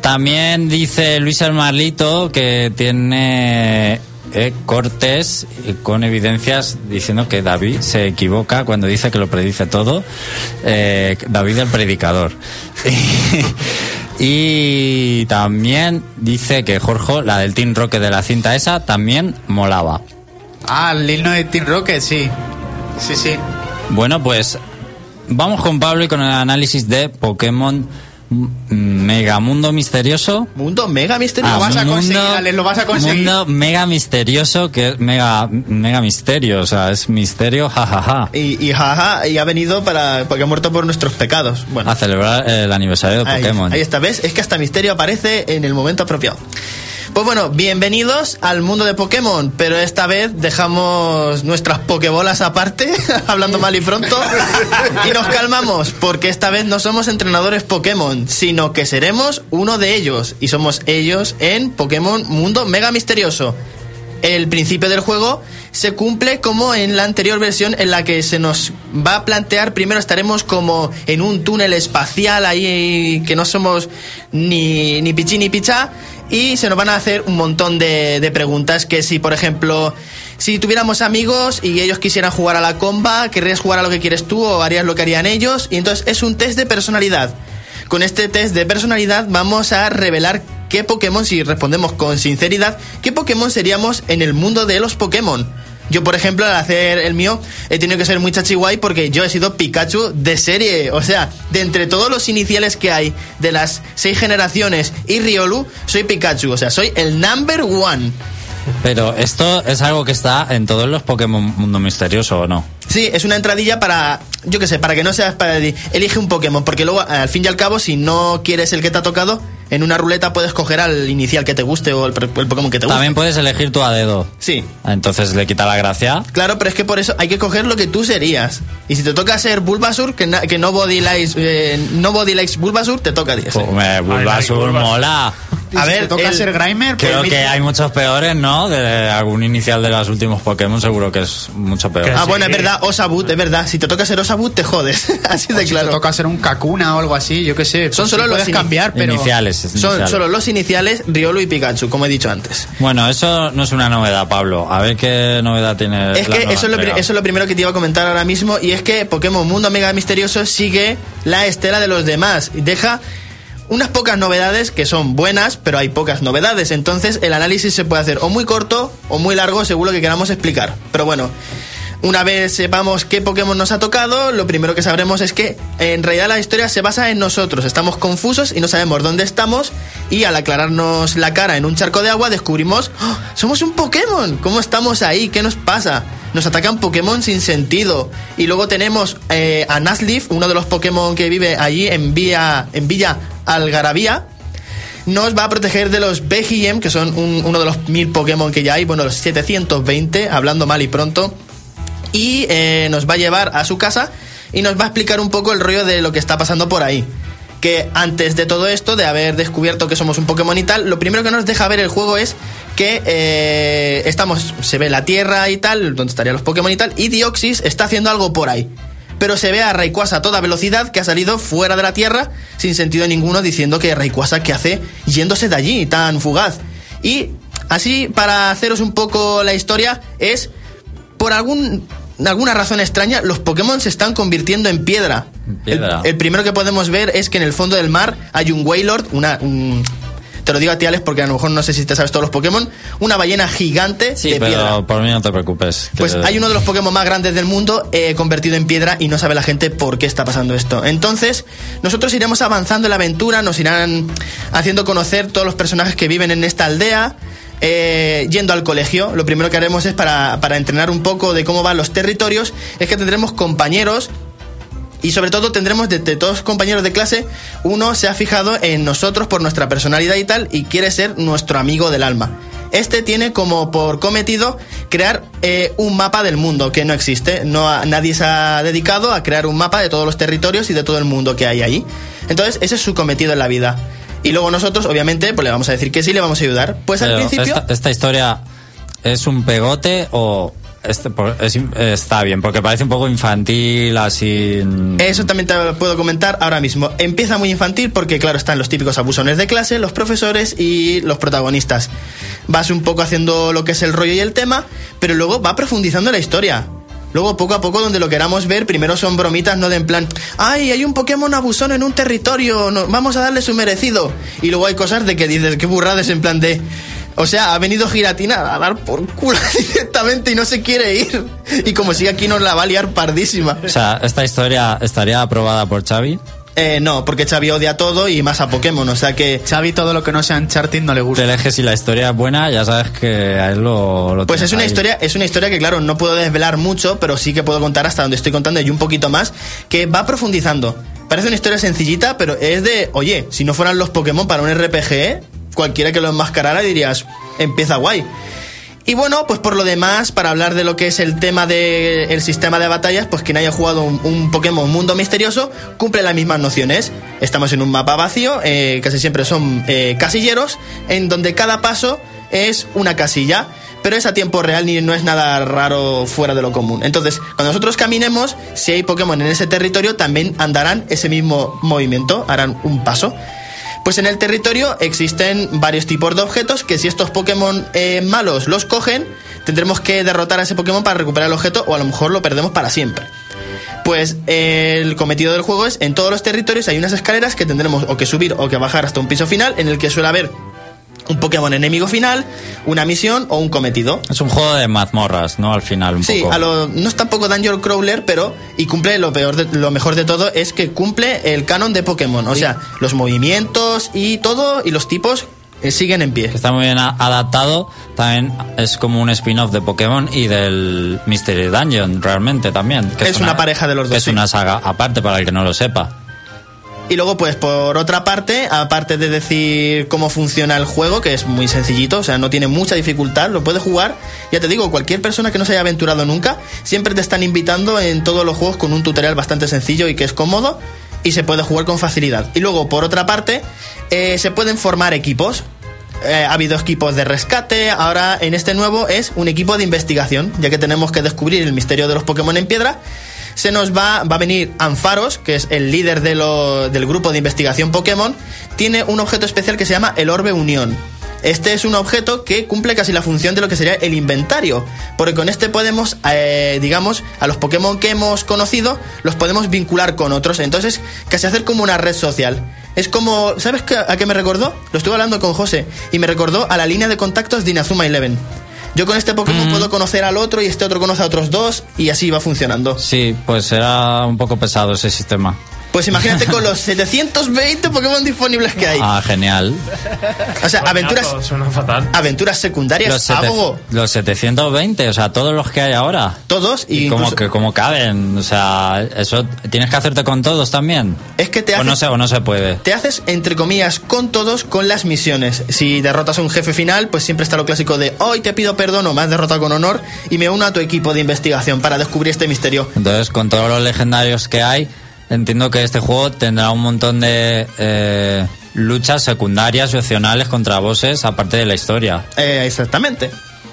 También dice Luis el Marlito que tiene eh, cortes con evidencias diciendo que David se equivoca cuando dice que lo predice todo. Eh, David el predicador. y también dice que Jorge, la del Team Rocket de la cinta esa, también molaba. Ah, el himno de Team Rocket, sí. Sí, sí. Bueno, pues vamos con Pablo y con el análisis de Pokémon M- Megamundo Misterioso. Mundo mega misterioso. Lo vas a conseguir, Alex, lo vas a conseguir. Mundo mega misterioso, que es mega, mega misterio, o sea, es misterio, jajaja. Y, y jaja, y ha venido para porque ha muerto por nuestros pecados. Bueno, A celebrar el aniversario de ahí, Pokémon. ahí está, ¿ves? Es que hasta Misterio aparece en el momento apropiado. Pues bueno, bienvenidos al mundo de Pokémon, pero esta vez dejamos nuestras Pokébolas aparte, hablando mal y pronto, y nos calmamos, porque esta vez no somos entrenadores Pokémon, sino que seremos uno de ellos, y somos ellos en Pokémon Mundo Mega Misterioso. El principio del juego se cumple como en la anterior versión en la que se nos va a plantear, primero estaremos como en un túnel espacial ahí que no somos ni, ni pichí ni pichá y se nos van a hacer un montón de, de preguntas que si por ejemplo si tuviéramos amigos y ellos quisieran jugar a la comba, ¿querrías jugar a lo que quieres tú o harías lo que harían ellos? Y entonces es un test de personalidad. Con este test de personalidad vamos a revelar qué Pokémon, si respondemos con sinceridad, qué Pokémon seríamos en el mundo de los Pokémon. Yo, por ejemplo, al hacer el mío, he tenido que ser muy chachiguay porque yo he sido Pikachu de serie. O sea, de entre todos los iniciales que hay de las seis generaciones y Riolu, soy Pikachu. O sea, soy el number one. Pero esto es algo que está en todos los Pokémon Mundo Misterioso, ¿o no? Sí, es una entradilla para, yo qué sé, para que no seas para elige un Pokémon, porque luego, al fin y al cabo, si no quieres el que te ha tocado, en una ruleta puedes coger al inicial que te guste o el, el Pokémon que te guste. También puedes elegir tú a dedo. Sí. Entonces le quita la gracia. Claro, pero es que por eso hay que coger lo que tú serías. Y si te toca ser Bulbasur, que, na- que no body likes, eh, no body likes Bulbasur, te toca a ti. ese. Pues me- Bulbasur mola. A ver, te toca ser Grimer, pues Creo que mira. hay muchos peores, ¿no? De algún inicial de los últimos Pokémon seguro que es mucho peor. Ah, bueno, es verdad, Osabut, es verdad. Si te toca ser Osabut, te jodes. Así de Si claro. te toca ser un Kakuna o algo así, yo qué sé. Son pues solo sí los puedes cambiar, pero... Iniciales. Son solo los iniciales, Riolu y Pikachu, como he dicho antes. Bueno, eso no es una novedad, Pablo. A ver qué novedad tiene. Es la que eso es, lo, eso es lo primero que te iba a comentar ahora mismo y es que Pokémon Mundo Mega Misterioso sigue la estela de los demás y deja unas pocas novedades que son buenas, pero hay pocas novedades. Entonces el análisis se puede hacer o muy corto o muy largo según lo que queramos explicar. Pero bueno, una vez sepamos qué Pokémon nos ha tocado, lo primero que sabremos es que en realidad la historia se basa en nosotros. Estamos confusos y no sabemos dónde estamos y al aclararnos la cara en un charco de agua descubrimos, ¡Oh! somos un Pokémon. ¿Cómo estamos ahí? ¿Qué nos pasa? Nos atacan Pokémon sin sentido. Y luego tenemos eh, a Nuzleaf, uno de los Pokémon que vive allí en, Villa, en Villa Algarabía. Nos va a proteger de los BGM, que son un- uno de los mil Pokémon que ya hay, bueno, los 720, hablando mal y pronto. Y eh, nos va a llevar a su casa y nos va a explicar un poco el rollo de lo que está pasando por ahí. Que antes de todo esto, de haber descubierto que somos un Pokémon y tal, lo primero que nos deja ver el juego es que eh, estamos, se ve la Tierra y tal, donde estarían los Pokémon y tal, y Dioxys está haciendo algo por ahí. Pero se ve a Rayquaza a toda velocidad que ha salido fuera de la Tierra sin sentido ninguno diciendo que Rayquaza que hace yéndose de allí tan fugaz. Y así, para haceros un poco la historia, es por algún, alguna razón extraña, los Pokémon se están convirtiendo en piedra. piedra. El, el primero que podemos ver es que en el fondo del mar hay un Wailord, una... un- te lo digo a ti, Alex, porque a lo mejor no sé si te sabes todos los Pokémon. Una ballena gigante Sí, de piedra. por mí no te preocupes. Pues hay uno de los Pokémon más grandes del mundo eh, convertido en piedra y no sabe la gente por qué está pasando esto. Entonces, nosotros iremos avanzando en la aventura, nos irán haciendo conocer todos los personajes que viven en esta aldea. Eh, yendo al colegio, lo primero que haremos es para, para entrenar un poco de cómo van los territorios, es que tendremos compañeros y sobre todo tendremos de, todos compañeros de clase, uno se ha fijado en nosotros por nuestra personalidad y tal y quiere ser nuestro amigo del alma. Este tiene como por cometido crear eh, un mapa del mundo que no existe. No nadie se ha dedicado a crear un mapa de todos los territorios y de todo el mundo que hay ahí. Entonces, ese es su cometido en la vida. Y luego nosotros, obviamente, pues le vamos a decir que sí, le vamos a ayudar. Pues al principio... esta, esta historia es un pegote o este, es está bien, porque parece un poco infantil, así. Eso también te lo puedo comentar ahora mismo. Empieza muy infantil porque, claro, están los típicos abusones de clase, los profesores y los protagonistas. Vas un poco haciendo lo que es el rollo y el tema, pero luego va profundizando la historia. Luego, poco a poco, donde lo queramos ver, primero son bromitas, no de en plan, ¡ay, hay un Pokémon abusón en un territorio! no- vamos a darle su merecido. Y luego hay cosas de que dices, qué burradas, en plan de. O sea, ha venido Giratina a dar por culo directamente y no se quiere ir. Y como sigue aquí, nos la va a liar pardísima. O sea, esta historia estaría aprobada por Xavi. Eh, no, porque Xavi odia todo y más a Pokémon, o sea que... Xavi todo lo que no sea Uncharted no le gusta. Te eleges si la historia es buena, ya sabes que a él lo. lo Pues es una ahí. historia, es una historia que claro, no puedo desvelar mucho, pero sí que puedo contar hasta donde estoy contando y un poquito más, que va profundizando. Parece una historia sencillita, pero es de, oye, si no fueran los Pokémon para un RPG, cualquiera que lo enmascarara dirías, empieza guay. Y bueno, pues por lo demás, para hablar de lo que es el tema del sistema de batallas, pues quien haya jugado un, un Pokémon Mundo Misterioso cumple las mismas nociones. Estamos en un mapa vacío, eh, casi siempre son eh, casilleros, en donde cada paso es una casilla, pero es a tiempo real ni no es nada raro fuera de lo común. Entonces, cuando nosotros caminemos, si hay Pokémon en ese territorio, también andarán ese mismo movimiento, harán un paso. Pues en el territorio existen varios tipos de objetos que si estos Pokémon eh, malos los cogen, tendremos que derrotar a ese Pokémon para recuperar el objeto o a lo mejor lo perdemos para siempre. Pues eh, el cometido del juego es en todos los territorios hay unas escaleras que tendremos o que subir o que bajar hasta un piso final en el que suele haber un Pokémon enemigo final, una misión o un cometido. Es un juego de mazmorras, ¿no? Al final, un Sí, poco. a lo, no es tampoco Dungeon Crawler, pero y cumple lo peor, de- lo mejor de todo es que cumple el canon de Pokémon, o sea, los movimientos y todo y los tipos eh, siguen en pie. Está muy bien adaptado. También es como un spin-off de Pokémon y del Mystery Dungeon, realmente también. que Es una pareja de los que dos, Es una saga aparte para el que no lo sepa. Y luego, pues por otra parte, aparte de decir cómo funciona el juego, que es muy sencillito, o sea, no tiene mucha dificultad, lo puedes jugar. Ya te digo, cualquier persona que no se haya aventurado nunca, siempre te están invitando en todos los juegos con un tutorial bastante sencillo y que es cómodo y se puede jugar con facilidad. Y luego, por otra parte, eh, se pueden formar equipos. Eh, ha habido equipos de rescate, ahora en este nuevo es un equipo de investigación, ya que tenemos que descubrir el misterio de los Pokémon en piedra. Se nos va, va a venir Anfaros, que es el líder de lo- del grupo de investigación Pokémon. Tiene un objeto especial que se llama el Orbe Unión. Este es un objeto que cumple casi la función de lo que sería el inventario, porque con este podemos, eh, digamos, a los Pokémon que hemos conocido, los podemos vincular con otros, entonces casi hacer como una red social. Es como, ¿sabes a qué me recordó? Lo estuve hablando con José y me recordó a la línea de contactos de Inazuma Eleven. Yo con este Pokémon puedo conocer al otro y este otro conoce a otros dos y así va funcionando. Sí, pues era un poco pesado ese sistema. Pues imagínate con los 720 Pokémon disponibles que hay. Ah, genial. O sea, aventuras, Coñazo, Suena fatal. aventuras secundarias, Los, sete- los 720, o sea, todos los que hay ahora. todos y ¿Y cómo, incluso- que, cómo caben? O sea, eso tienes que hacerte con todos también. es que te O no, haces, se, o no se puede. te haces entre comillas con todos con las misiones. Si derrotas a un jefe final, pues siempre está lo clásico de hoy te pido perdón o me has derrotado con honor y me uno a tu equipo de investigación para descubrir este misterio. Entonces, con todos los legendarios que hay, entiendo que este juego tendrá un montón de eh, luchas secundarias y opcionales contra bosses, aparte de la historia. Eh, exactamente.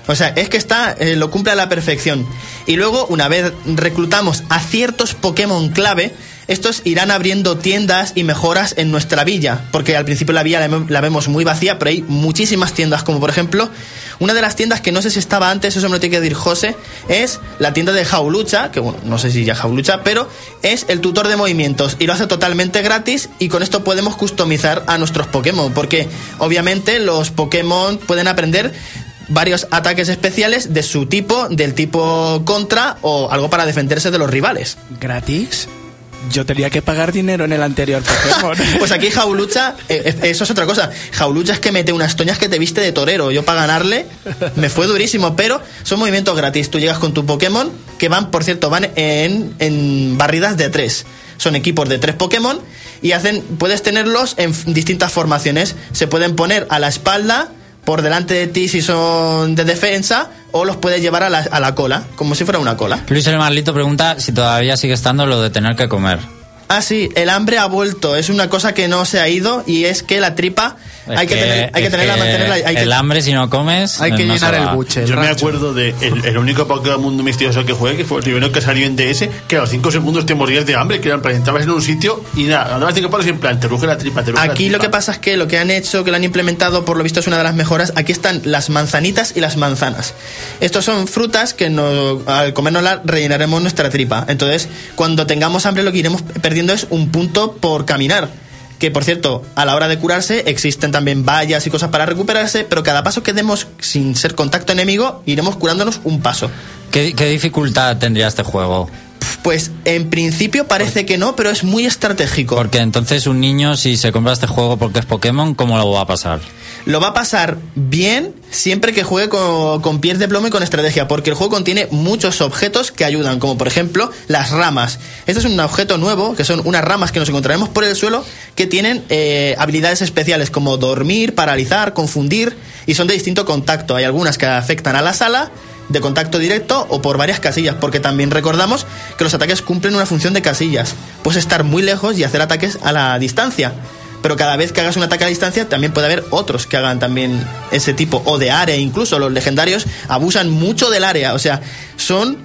O sea, es que está, eh, lo cumple a la perfección. Y luego, una vez reclutamos a ciertos Pokémon clave, estos irán abriendo tiendas y mejoras en nuestra villa. Porque al principio la villa la, vemos muy vacía, pero hay muchísimas tiendas. Como por ejemplo, una de las tiendas que no sé si estaba antes, eso me lo tiene que decir José, es la tienda de Jaulucha, que bueno, no sé si ya Jaulucha, pero es el tutor de movimientos y lo hace totalmente gratis y con esto podemos customizar a nuestros Pokémon. Porque obviamente los Pokémon pueden aprender varios ataques especiales de su tipo, del tipo contra o algo para defenderse de los rivales. ¿Gratis? Yo tenía que pagar dinero en el anterior Pokémon. Pues aquí Jaulucha, eh, eh, eso es otra cosa. Jaulucha es que mete unas toñas que te viste de torero. Yo para ganarle me fue durísimo, pero son movimientos gratis. Tú llegas con tu Pokémon, que van, por cierto, van en, en barridas de tres. Son equipos de tres Pokémon y hacen, puedes tenerlos en distintas formaciones. Se pueden poner a la espalda por delante de ti si son de defensa o los puedes llevar a la, a la cola, como si fuera una cola. Luis el Marlito pregunta si todavía sigue estando lo de tener que comer. Ah, sí, el hambre ha vuelto. Es una cosa que no se ha ido y es que la tripa Es hay que, tener, hay que tenerla, que mantenerla. Hay el que, hambre, si no comes. Hay que no llenar el buche. el Yo me rancho. acuerdo de el, el único Pokémon misterioso que jugué, que fue el primero que salió en DS, que a los 5 segundos te morías de hambre, que eran plan, entrabas en un sitio y nada, andabas 5 palos y en plan, te ruge la tripa, te ruge la Aquí lo tripa. que pasa es que lo que han hecho, que lo han implementado, por lo visto es una de las mejoras. Aquí están las manzanitas y las manzanas. Estos son frutas que no, al comérnoslas rellenaremos nuestra tripa. Entonces, cuando tengamos hambre, lo que iremos perdiendo es un punto por caminar. Que por cierto, a la hora de curarse existen también vallas y cosas para recuperarse, pero cada paso que demos sin ser contacto enemigo, iremos curándonos un paso. ¿Qué, qué dificultad tendría este juego? Pues en principio parece que no, pero es muy estratégico. Porque entonces un niño, si se compra este juego porque es Pokémon, ¿cómo lo va a pasar? Lo va a pasar bien siempre que juegue con, con pies de plomo y con estrategia, porque el juego contiene muchos objetos que ayudan, como por ejemplo las ramas. Este es un objeto nuevo, que son unas ramas que nos encontraremos por el suelo, que tienen eh, habilidades especiales como dormir, paralizar, confundir, y son de distinto contacto. Hay algunas que afectan a la sala, de contacto directo o por varias casillas, porque también recordamos que los ataques cumplen una función de casillas. Puedes estar muy lejos y hacer ataques a la distancia. Pero cada vez que hagas un ataque a distancia, también puede haber otros que hagan también ese tipo, o de área, incluso los legendarios abusan mucho del área. O sea, son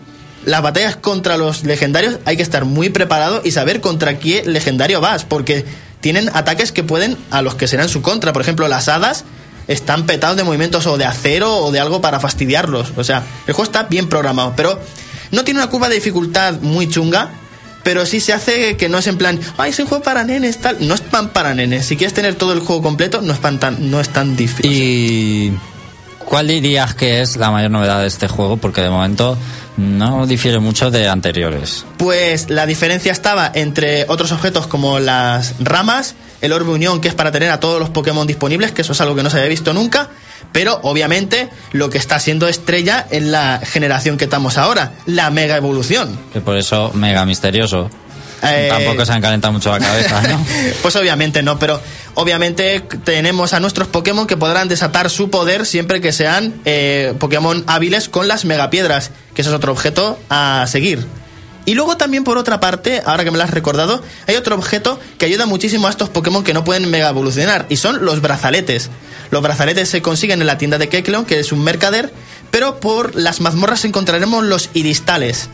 las batallas contra los legendarios, hay que estar muy preparado y saber contra qué legendario vas, porque tienen ataques que pueden a los que serán su contra. Por ejemplo, las hadas están petados de movimientos o de acero o de algo para fastidiarlos. O sea, el juego está bien programado, pero no tiene una curva de dificultad muy chunga, pero sí se hace que no es en plan, ay, es un juego para nenes, tal. No es pan para nenes. Si quieres tener todo el juego completo, no es, pan tan, no es tan difícil. ¿Y cuál dirías que es la mayor novedad de este juego? Porque de momento no difiere mucho de anteriores. Pues la diferencia estaba entre otros objetos como las ramas, el orbe unión, que es para tener a todos los Pokémon disponibles, que eso es algo que no se había visto nunca. Pero obviamente lo que está siendo estrella en la generación que estamos ahora, la mega evolución. Que por eso mega misterioso. Eh, Tampoco se han calentado mucho la cabeza, ¿no? pues obviamente no, pero obviamente tenemos a nuestros Pokémon que podrán desatar su poder siempre que sean eh, Pokémon hábiles con las megapiedras, que eso es otro objeto a seguir. Y luego también por otra parte, ahora que me lo has recordado, hay otro objeto que ayuda muchísimo a estos Pokémon que no pueden mega evolucionar, y son los brazaletes. Los brazaletes se consiguen en la tienda de Kecleon, que es un mercader, pero por las mazmorras encontraremos los iristales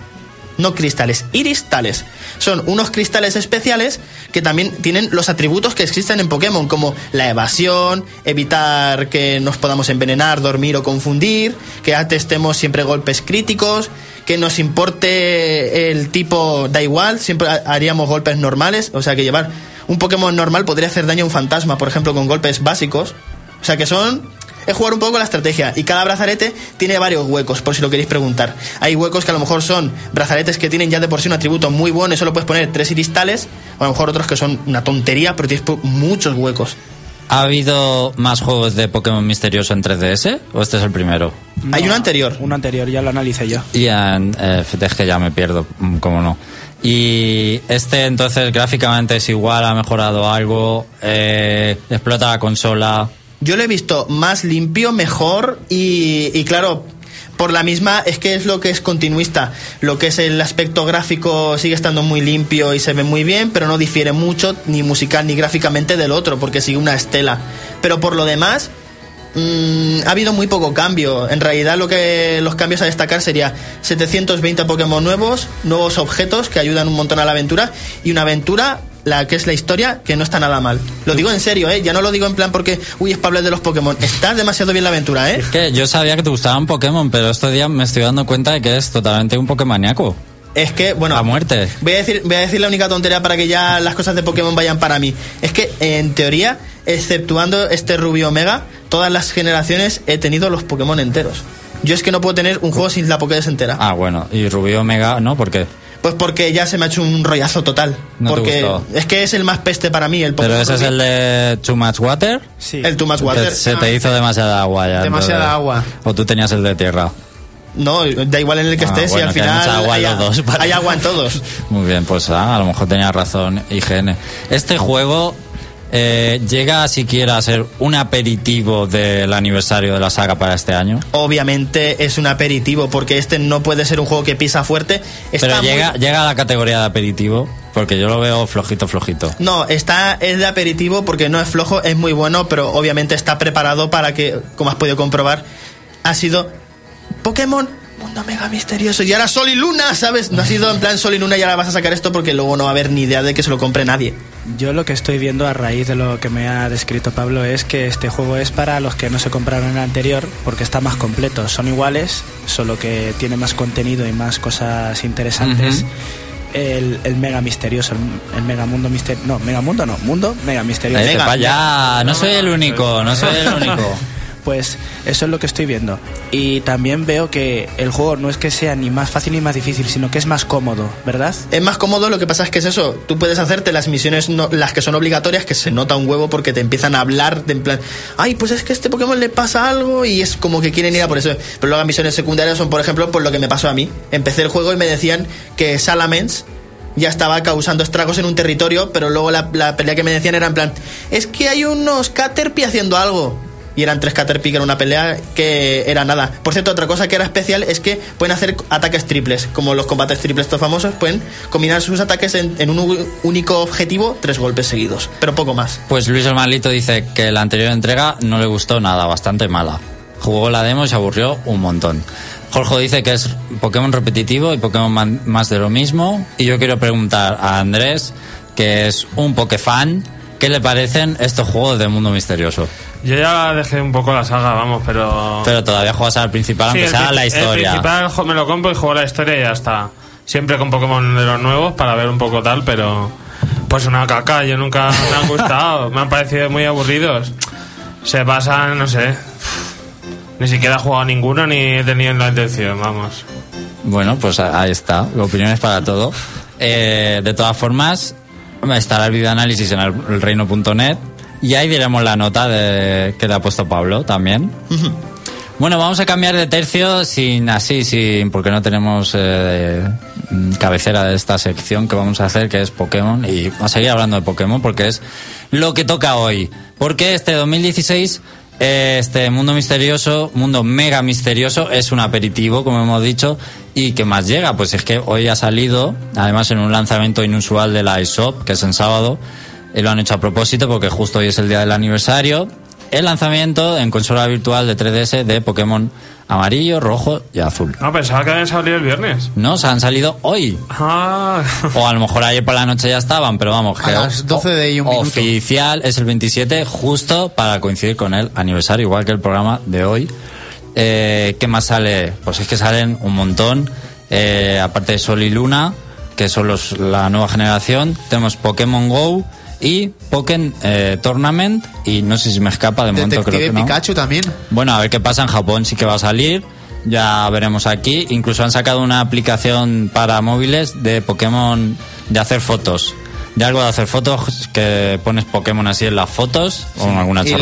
no cristales, iristales. Son unos cristales especiales que también tienen los atributos que existen en Pokémon, como la evasión, evitar que nos podamos envenenar, dormir o confundir, que atestemos siempre golpes críticos, que nos importe el tipo, da igual, siempre ha- haríamos golpes normales, o sea que llevar un Pokémon normal podría hacer daño a un fantasma, por ejemplo, con golpes básicos. O sea que son es jugar un poco la estrategia. Y cada brazalete tiene varios huecos, por si lo queréis preguntar. Hay huecos que a lo mejor son brazaletes que tienen ya de por sí un atributo muy bueno y solo puedes poner tres iristales, o a lo mejor otros que son una tontería, pero tienes muchos huecos. ¿Ha habido más juegos de Pokémon misterioso en 3DS? ¿O este es el primero? Hay uno anterior. Uno anterior, ya lo analicé yo. Y en, eh, es que ya me pierdo, mm, cómo no. Y este entonces gráficamente es igual, ha mejorado algo, eh, explota la consola. Yo lo he visto más limpio, mejor y, claro, por la misma es que es lo que es continuista. Lo que es el aspecto gráfico sigue estando muy limpio y se ve muy bien, pero no difiere mucho ni musical ni gráficamente del otro, porque sigue una estela. Pero por lo demás, mm, ha habido muy poco cambio. En realidad lo que los cambios a destacar sería 720 Pokémon nuevos, nuevos objetos que ayudan un montón a la aventura y una aventura la que es la historia que no está nada mal. Lo digo en serio, ¿eh? Ya no lo digo en plan porque, uy, es para hablar de los Pokémon. Está demasiado bien la aventura, ¿eh? Que yo sabía que te gustaban Pokémon, pero estos días me estoy dando cuenta de que es totalmente un Pokémoniaco. Es que, bueno, A muerte. voy a decir, voy a decir la única tontería para que ya las cosas de Pokémon vayan para mí. Es que, en teoría, exceptuando este Rubio Omega, todas las generaciones he tenido los Pokémon enteros. Yo es que no puedo tener un juego sin la Pokédex entera. Ah, bueno. Y Rubio Omega, ¿no? ¿Por qué? Pues porque ya se me ha hecho un rollazo total. No te porque gustó. es que es el más peste para mí, el ¿Pero ese es el de Too Much Water? Sí. El Too Much Water. Se te hizo demasiada agua ya. Demasiada entonces. agua. O tú tenías el de tierra. No, da igual en el que Ah, estés y al hay final mucha agua en hay, los dos, para- hay agua en todos. Muy bien, pues ah, a lo mejor tenía razón IGN. Este juego eh, ¿llega siquiera a ser un aperitivo del aniversario de la saga para este año? Obviamente es un aperitivo porque este no puede ser un juego que pisa fuerte. Está Pero muy- llega, llega a la categoría de aperitivo, porque yo lo veo flojito, flojito. No, está es de aperitivo porque no es flojo, es muy bueno, pero obviamente está preparado para que, como has podido comprobar, ha sido Pokémon Mundo Mega Misterioso y ahora Sol y Luna, ¿sabes? No ha sido en plan Sol y Luna y ahora vas a sacar esto porque luego no va a haber ni idea de que se lo compre nadie. Yo lo que estoy viendo a raíz de lo que me ha descrito Pablo es que este juego es para los que no se compraron el anterior porque está más completo. Son iguales, solo que tiene más contenido y más cosas interesantes. El, el mega misterioso, el, el mega mundo misterioso. No, mega mundo no, mundo mega misterioso. Pa' allá, no soy el único, no soy el único. Pues eso es lo que estoy viendo. Y también veo que el juego no es que sea ni más fácil ni más difícil, sino que es más cómodo, ¿verdad? Es más cómodo, lo que pasa es que es eso. Tú puedes hacerte las misiones, no- las que son obligatorias, que se nota un huevo porque te empiezan a hablar de en plan, ay, pues es que a este Pokémon le pasa algo y es como que quieren ir a por eso. Pero luego las misiones secundarias son, por ejemplo, por lo que me pasó a mí. Empecé el juego y me decían que Salamence ya estaba causando estragos en un territorio, pero luego la, la pelea que me decían era en plan, es que hay unos Caterpie haciendo algo. Y eran tres Caterpie, era una pelea que era nada. Por cierto, otra cosa que era especial es que pueden hacer ataques triples. Como los combates triples estos famosos, pueden combinar sus ataques en, en un único objetivo, tres golpes seguidos. Pero poco más. Pues Luis el Malito dice que la anterior entrega no le gustó nada, bastante mala. Jugó la demo y se aburrió un montón. Jorge dice que es Pokémon repetitivo y Pokémon más de lo mismo. Y yo quiero preguntar a Andrés, que es un Pokéfan, ¿qué le parecen estos juegos de mundo misterioso? Yo ya dejé un poco la saga, vamos, pero. Pero todavía juegas al principal, Sí, aunque el sea la El historia. principal jo- me lo compro y juego la historia y ya está. Siempre con Pokémon de los nuevos para ver un poco tal, pero. Pues una caca, yo nunca me han gustado. me han parecido muy aburridos. Se pasan, no sé. Ni siquiera he jugado ninguno ni he tenido la intención, vamos. Bueno, pues ahí está, opiniones para todo. Eh, de todas formas, estará el videoanálisis en el, el reino.net y ahí diremos la nota de, que le ha puesto Pablo también. Bueno, vamos a cambiar de tercio sin así, sin porque no tenemos eh, cabecera de esta sección que vamos a hacer, que es Pokémon, y a seguir hablando de Pokémon porque es lo que toca hoy. Porque este 2016, eh, este mundo misterioso, mundo mega misterioso, es un aperitivo, como hemos dicho, y ¿qué más llega? Pues es que hoy ha salido, además en un lanzamiento inusual de la iShop, que es en sábado, y lo han hecho a propósito porque justo hoy es el día del aniversario. El lanzamiento en consola virtual de 3DS de Pokémon amarillo, rojo y azul. No, pensaba que habían salido el viernes. No, se han salido hoy. Ah. O a lo mejor ayer por la noche ya estaban, pero vamos, A las 12 de y un minuto. oficial es el 27, justo para coincidir con el aniversario, igual que el programa de hoy. Eh, ¿Qué más sale? Pues es que salen un montón. Eh, aparte de Sol y Luna, que son los, la nueva generación, tenemos Pokémon Go y Pokémon eh, Tournament. Y no sé si me escapa de momento, creo Detective que no. Pikachu también. Bueno, a ver qué pasa en Japón, sí que va a salir. Ya veremos aquí. Incluso han sacado una aplicación para móviles de Pokémon de hacer fotos. De algo de hacer fotos, que pones Pokémon así en las fotos, o en alguna y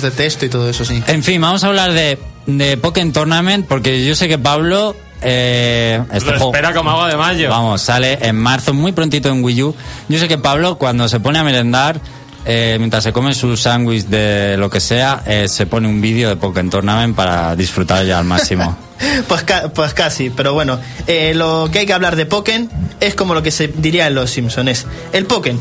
de texto y todo eso, sí. En fin, vamos a hablar de, de Pokémon Tournament, porque yo sé que Pablo... Eh, este Lo juego- espera como agua de mayo. Vamos, sale en marzo, muy prontito en Wii U. Yo sé que Pablo, cuando se pone a merendar, eh, mientras se come su sándwich de lo que sea, eh, se pone un vídeo de Pokémon Tournament para disfrutar ya al máximo. Pues, ca- pues casi, pero bueno, eh, lo que hay que hablar de Pokémon es como lo que se diría en Los Simpsons. El Pokémon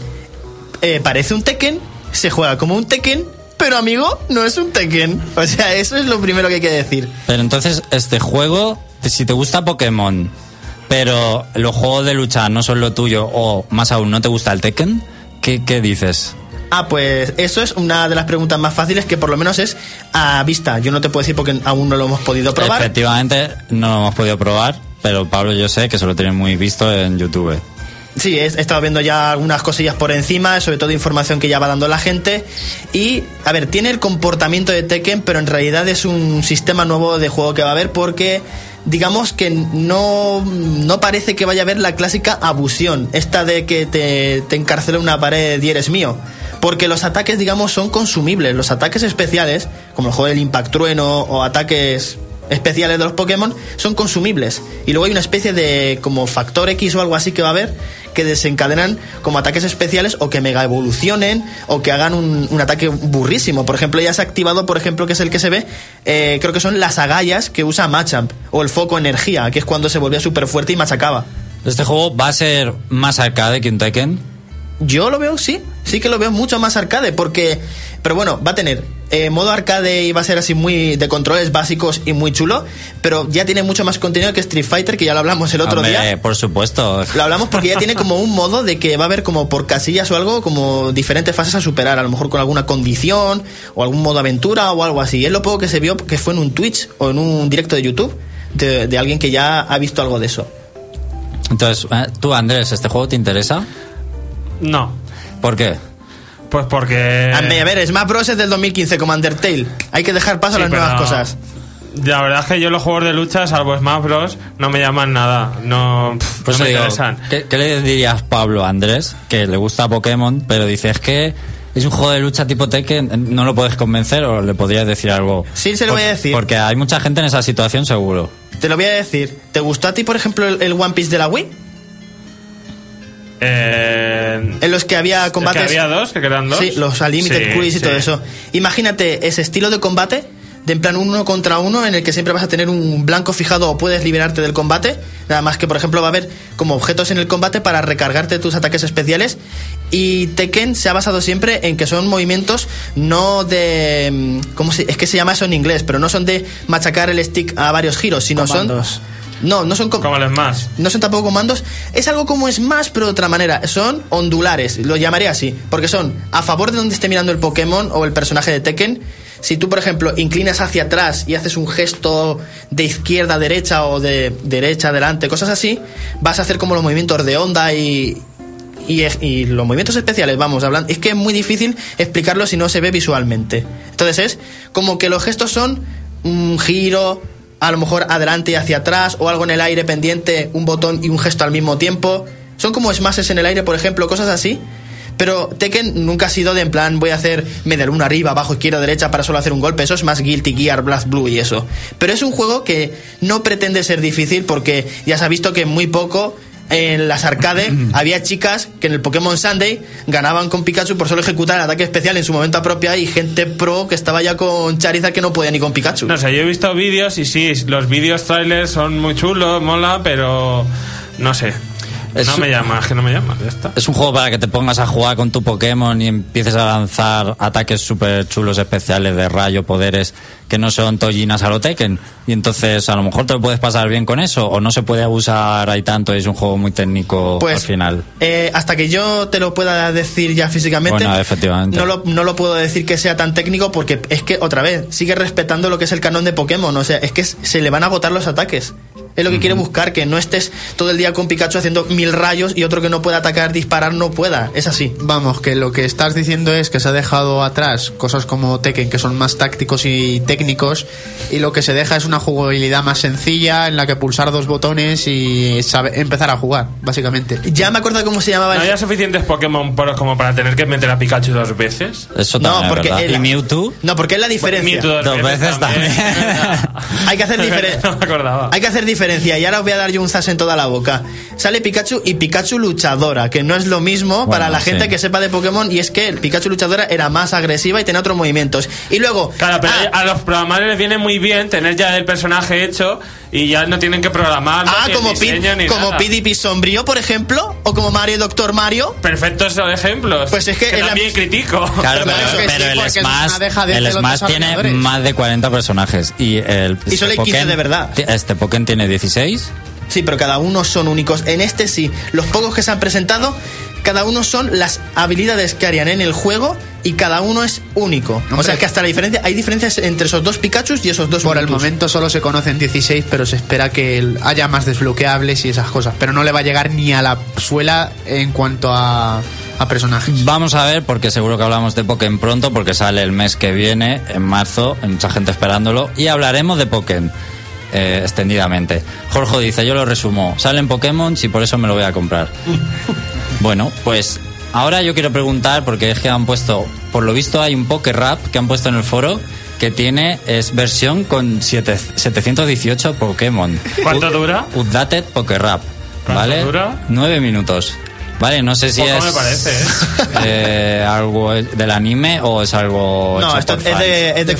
eh, parece un Tekken, se juega como un Tekken, pero amigo, no es un Tekken. O sea, eso es lo primero que hay que decir. Pero entonces, este juego, si te gusta Pokémon, pero los juegos de lucha no son lo tuyo, o más aún, no te gusta el Tekken, ¿qué, qué dices? Ah, pues eso es una de las preguntas más fáciles que por lo menos es a vista. Yo no te puedo decir porque aún no lo hemos podido probar. Efectivamente, no lo hemos podido probar, pero Pablo yo sé que se lo tiene muy visto en YouTube. Sí, he, he estado viendo ya algunas cosillas por encima, sobre todo información que ya va dando la gente. Y, a ver, tiene el comportamiento de Tekken, pero en realidad es un sistema nuevo de juego que va a haber porque, digamos que no, no parece que vaya a haber la clásica abusión, esta de que te, te encarcela una pared y eres mío. Porque los ataques, digamos, son consumibles. Los ataques especiales, como el juego del Impact Trueno o ataques especiales de los Pokémon son consumibles. Y luego hay una especie de como factor X o algo así que va a haber que desencadenan como ataques especiales o que mega evolucionen o que hagan un, un ataque burrísimo. Por ejemplo, ya se ha activado, por ejemplo, que es el que se ve, eh, creo que son las agallas que usa Machamp o el foco energía, que es cuando se volvía súper fuerte y machacaba. Este juego va a ser más arcade que un Tekken. Yo lo veo, sí, sí que lo veo mucho más arcade, porque, pero bueno, va a tener eh, modo arcade y va a ser así muy de controles básicos y muy chulo, pero ya tiene mucho más contenido que Street Fighter, que ya lo hablamos el otro Hombre, día. por supuesto. Lo hablamos porque ya tiene como un modo de que va a haber como por casillas o algo, como diferentes fases a superar, a lo mejor con alguna condición o algún modo aventura o algo así. Es lo poco que se vio que fue en un Twitch o en un directo de YouTube de, de alguien que ya ha visto algo de eso. Entonces, eh, tú, Andrés, ¿este juego te interesa? No. ¿Por qué? Pues porque. A ver, Smash Bros. es del 2015 como Undertale. Hay que dejar paso Sí, a las nuevas cosas. La verdad es que yo los juegos de lucha, salvo Smash Bros, no me llaman nada. No, pff, Pues no me digo, interesan. ¿qué, qué le dirías Pablo a Andrés, que le gusta Pokémon, pero dice es que es un juego de lucha tipo Tekken, no lo puedes convencer o le podrías decir algo? Sí, se lo voy a decir. Porque hay mucha gente en esa situación seguro. Te lo voy a decir. ¿Te gustó a ti, por ejemplo, el, el One Piece de la Wii? Eh, En los que había combates. que había dos, que quedan dos. Sí, los Unlimited Sí, Cruise y sí. todo eso. Imagínate ese estilo de combate, de en plan uno contra uno, en el que siempre vas a tener un blanco fijado o puedes liberarte del combate. Nada más que, por ejemplo, va a haber como objetos en el combate para recargarte tus ataques especiales. Y Tekken se ha basado siempre en que son movimientos no de. mm, ¿Cómo se, es que se llama eso en inglés? Pero no son de machacar el stick a varios giros, sino Comandos. son. No, no son com- Como el Smash. no son tampoco comandos. Es algo como Smash, pero de otra manera. Son ondulares, lo llamaré así. Porque son a favor de donde esté mirando el Pokémon o el personaje de Tekken. Si tú, por ejemplo, inclinas hacia atrás y haces un gesto de izquierda a derecha o de derecha adelante, cosas así, vas a hacer como los movimientos de onda y, y, y los movimientos especiales, vamos, hablando. Es que es muy difícil explicarlo si no se ve visualmente. Entonces es como que los gestos son un giro, a lo mejor adelante y hacia atrás, o algo en el aire pendiente, un botón y un gesto al mismo tiempo. Son como smashes en el aire, por ejemplo, cosas así. Pero Tekken nunca ha sido de en plan voy a hacer media luna arriba, abajo, izquierda, derecha para solo hacer un golpe. Eso es más Guilty Gear, Blast Blue y eso. Pero es un juego que no pretende ser difícil porque ya se ha visto que muy poco en las arcade había chicas que en el Pokémon Sunday ganaban con Pikachu por solo ejecutar el ataque especial en su momento apropiado y gente pro que estaba ya con Charizard que no podía ni con Pikachu. No sé, yo he visto vídeos y sí, los vídeos trailers son muy chulos, mola, pero no sé. Es no un- me llama, es que no me llama, ya está. Es un juego para que te pongas a jugar con tu Pokémon y empieces a lanzar ataques súper chulos especiales de rayo, poderes que no son tollinas a lo Tekken. Y entonces a lo mejor te lo puedes pasar bien con eso o no se puede abusar ahí tanto y es un juego muy técnico Pues, al final. Eh, hasta que yo te lo pueda decir ya físicamente, Bueno, efectivamente. No, lo, no lo puedo decir que sea tan técnico porque es que, otra vez, sigue respetando lo que es el canon de Pokémon. O sea, es que se le van a agotar los ataques. Es lo que quiere buscar, que no estés todo el día con Pikachu haciendo mil rayos y otro que no pueda atacar, disparar, no pueda. Es así. Vamos, que lo que estás diciendo es que se ha dejado atrás cosas como Tekken, que son más tácticos y técnicos, y lo que se deja es una jugabilidad más sencilla en la que pulsar dos botones y sabe- empezar a jugar, básicamente. Ya me acuerdo cómo se llamaba ¿No el... había suficientes Pokémon poros como para tener que meter a Pikachu dos veces? Eso No, también es porque verdad. el- ¿Y Mewtwo? No, porque es la diferencia. Mewtwo Dos veces también. Hay que hacer diferencia. no me acordaba. Hay que hacer diferencia y ahora os voy a dar yo un zas en toda la boca. Sale Pikachu y Pikachu luchadora, que no es lo mismo Bueno, para la gente sí. que sepa de Pokémon y es que el Pikachu luchadora era más agresiva y tenía otros movimientos. Y luego... Claro, pero ah, a los programadores les viene muy bien tener ya el personaje hecho y ya no tienen que programar. ah, como, Pid, como PDP Sombrío, por ejemplo, o como Mario Doctor Mario. Perfectos ejemplos. Pues es que en la- también critico. Claro, Pero pero, que pero sí, el Smash, no deja de el Smash tiene más de 40 personajes y el Y solo hay 15 de verdad. Este Pokémon tiene 16. Sí, pero cada uno son únicos. En este sí, los pocos que se han presentado, cada uno son las habilidades que harían en el juego y cada uno es único. o sea que hasta la diferencia, hay diferencias entre esos dos Pikachus y esos dos Por el momento solo se conocen 16, pero se espera que haya más desbloqueables y esas cosas. Pero no le va a llegar ni a la suela en cuanto a, a personajes. Vamos a ver, porque seguro que hablamos de Pokémon pronto, porque sale el mes que viene, en marzo, hay mucha gente esperándolo, y hablaremos de Pokémon eh, extendidamente. Jorge dice, yo lo resumo, salen Pokémon y por eso me lo voy a comprar. bueno, pues ahora yo quiero preguntar, porque es que han puesto, por lo visto hay un Poké Rap que han puesto en el foro, que tiene es versión con siete- 718 Pokémon. ¿Cuánto dura? Updated Pokérap. ¿Cuánto ¿Vale? dura? Nueve minutos. Vale, no sé si Poco es me parece, ¿eh? eh, algo del anime o es algo No, hecho esto por es fans. de, es de.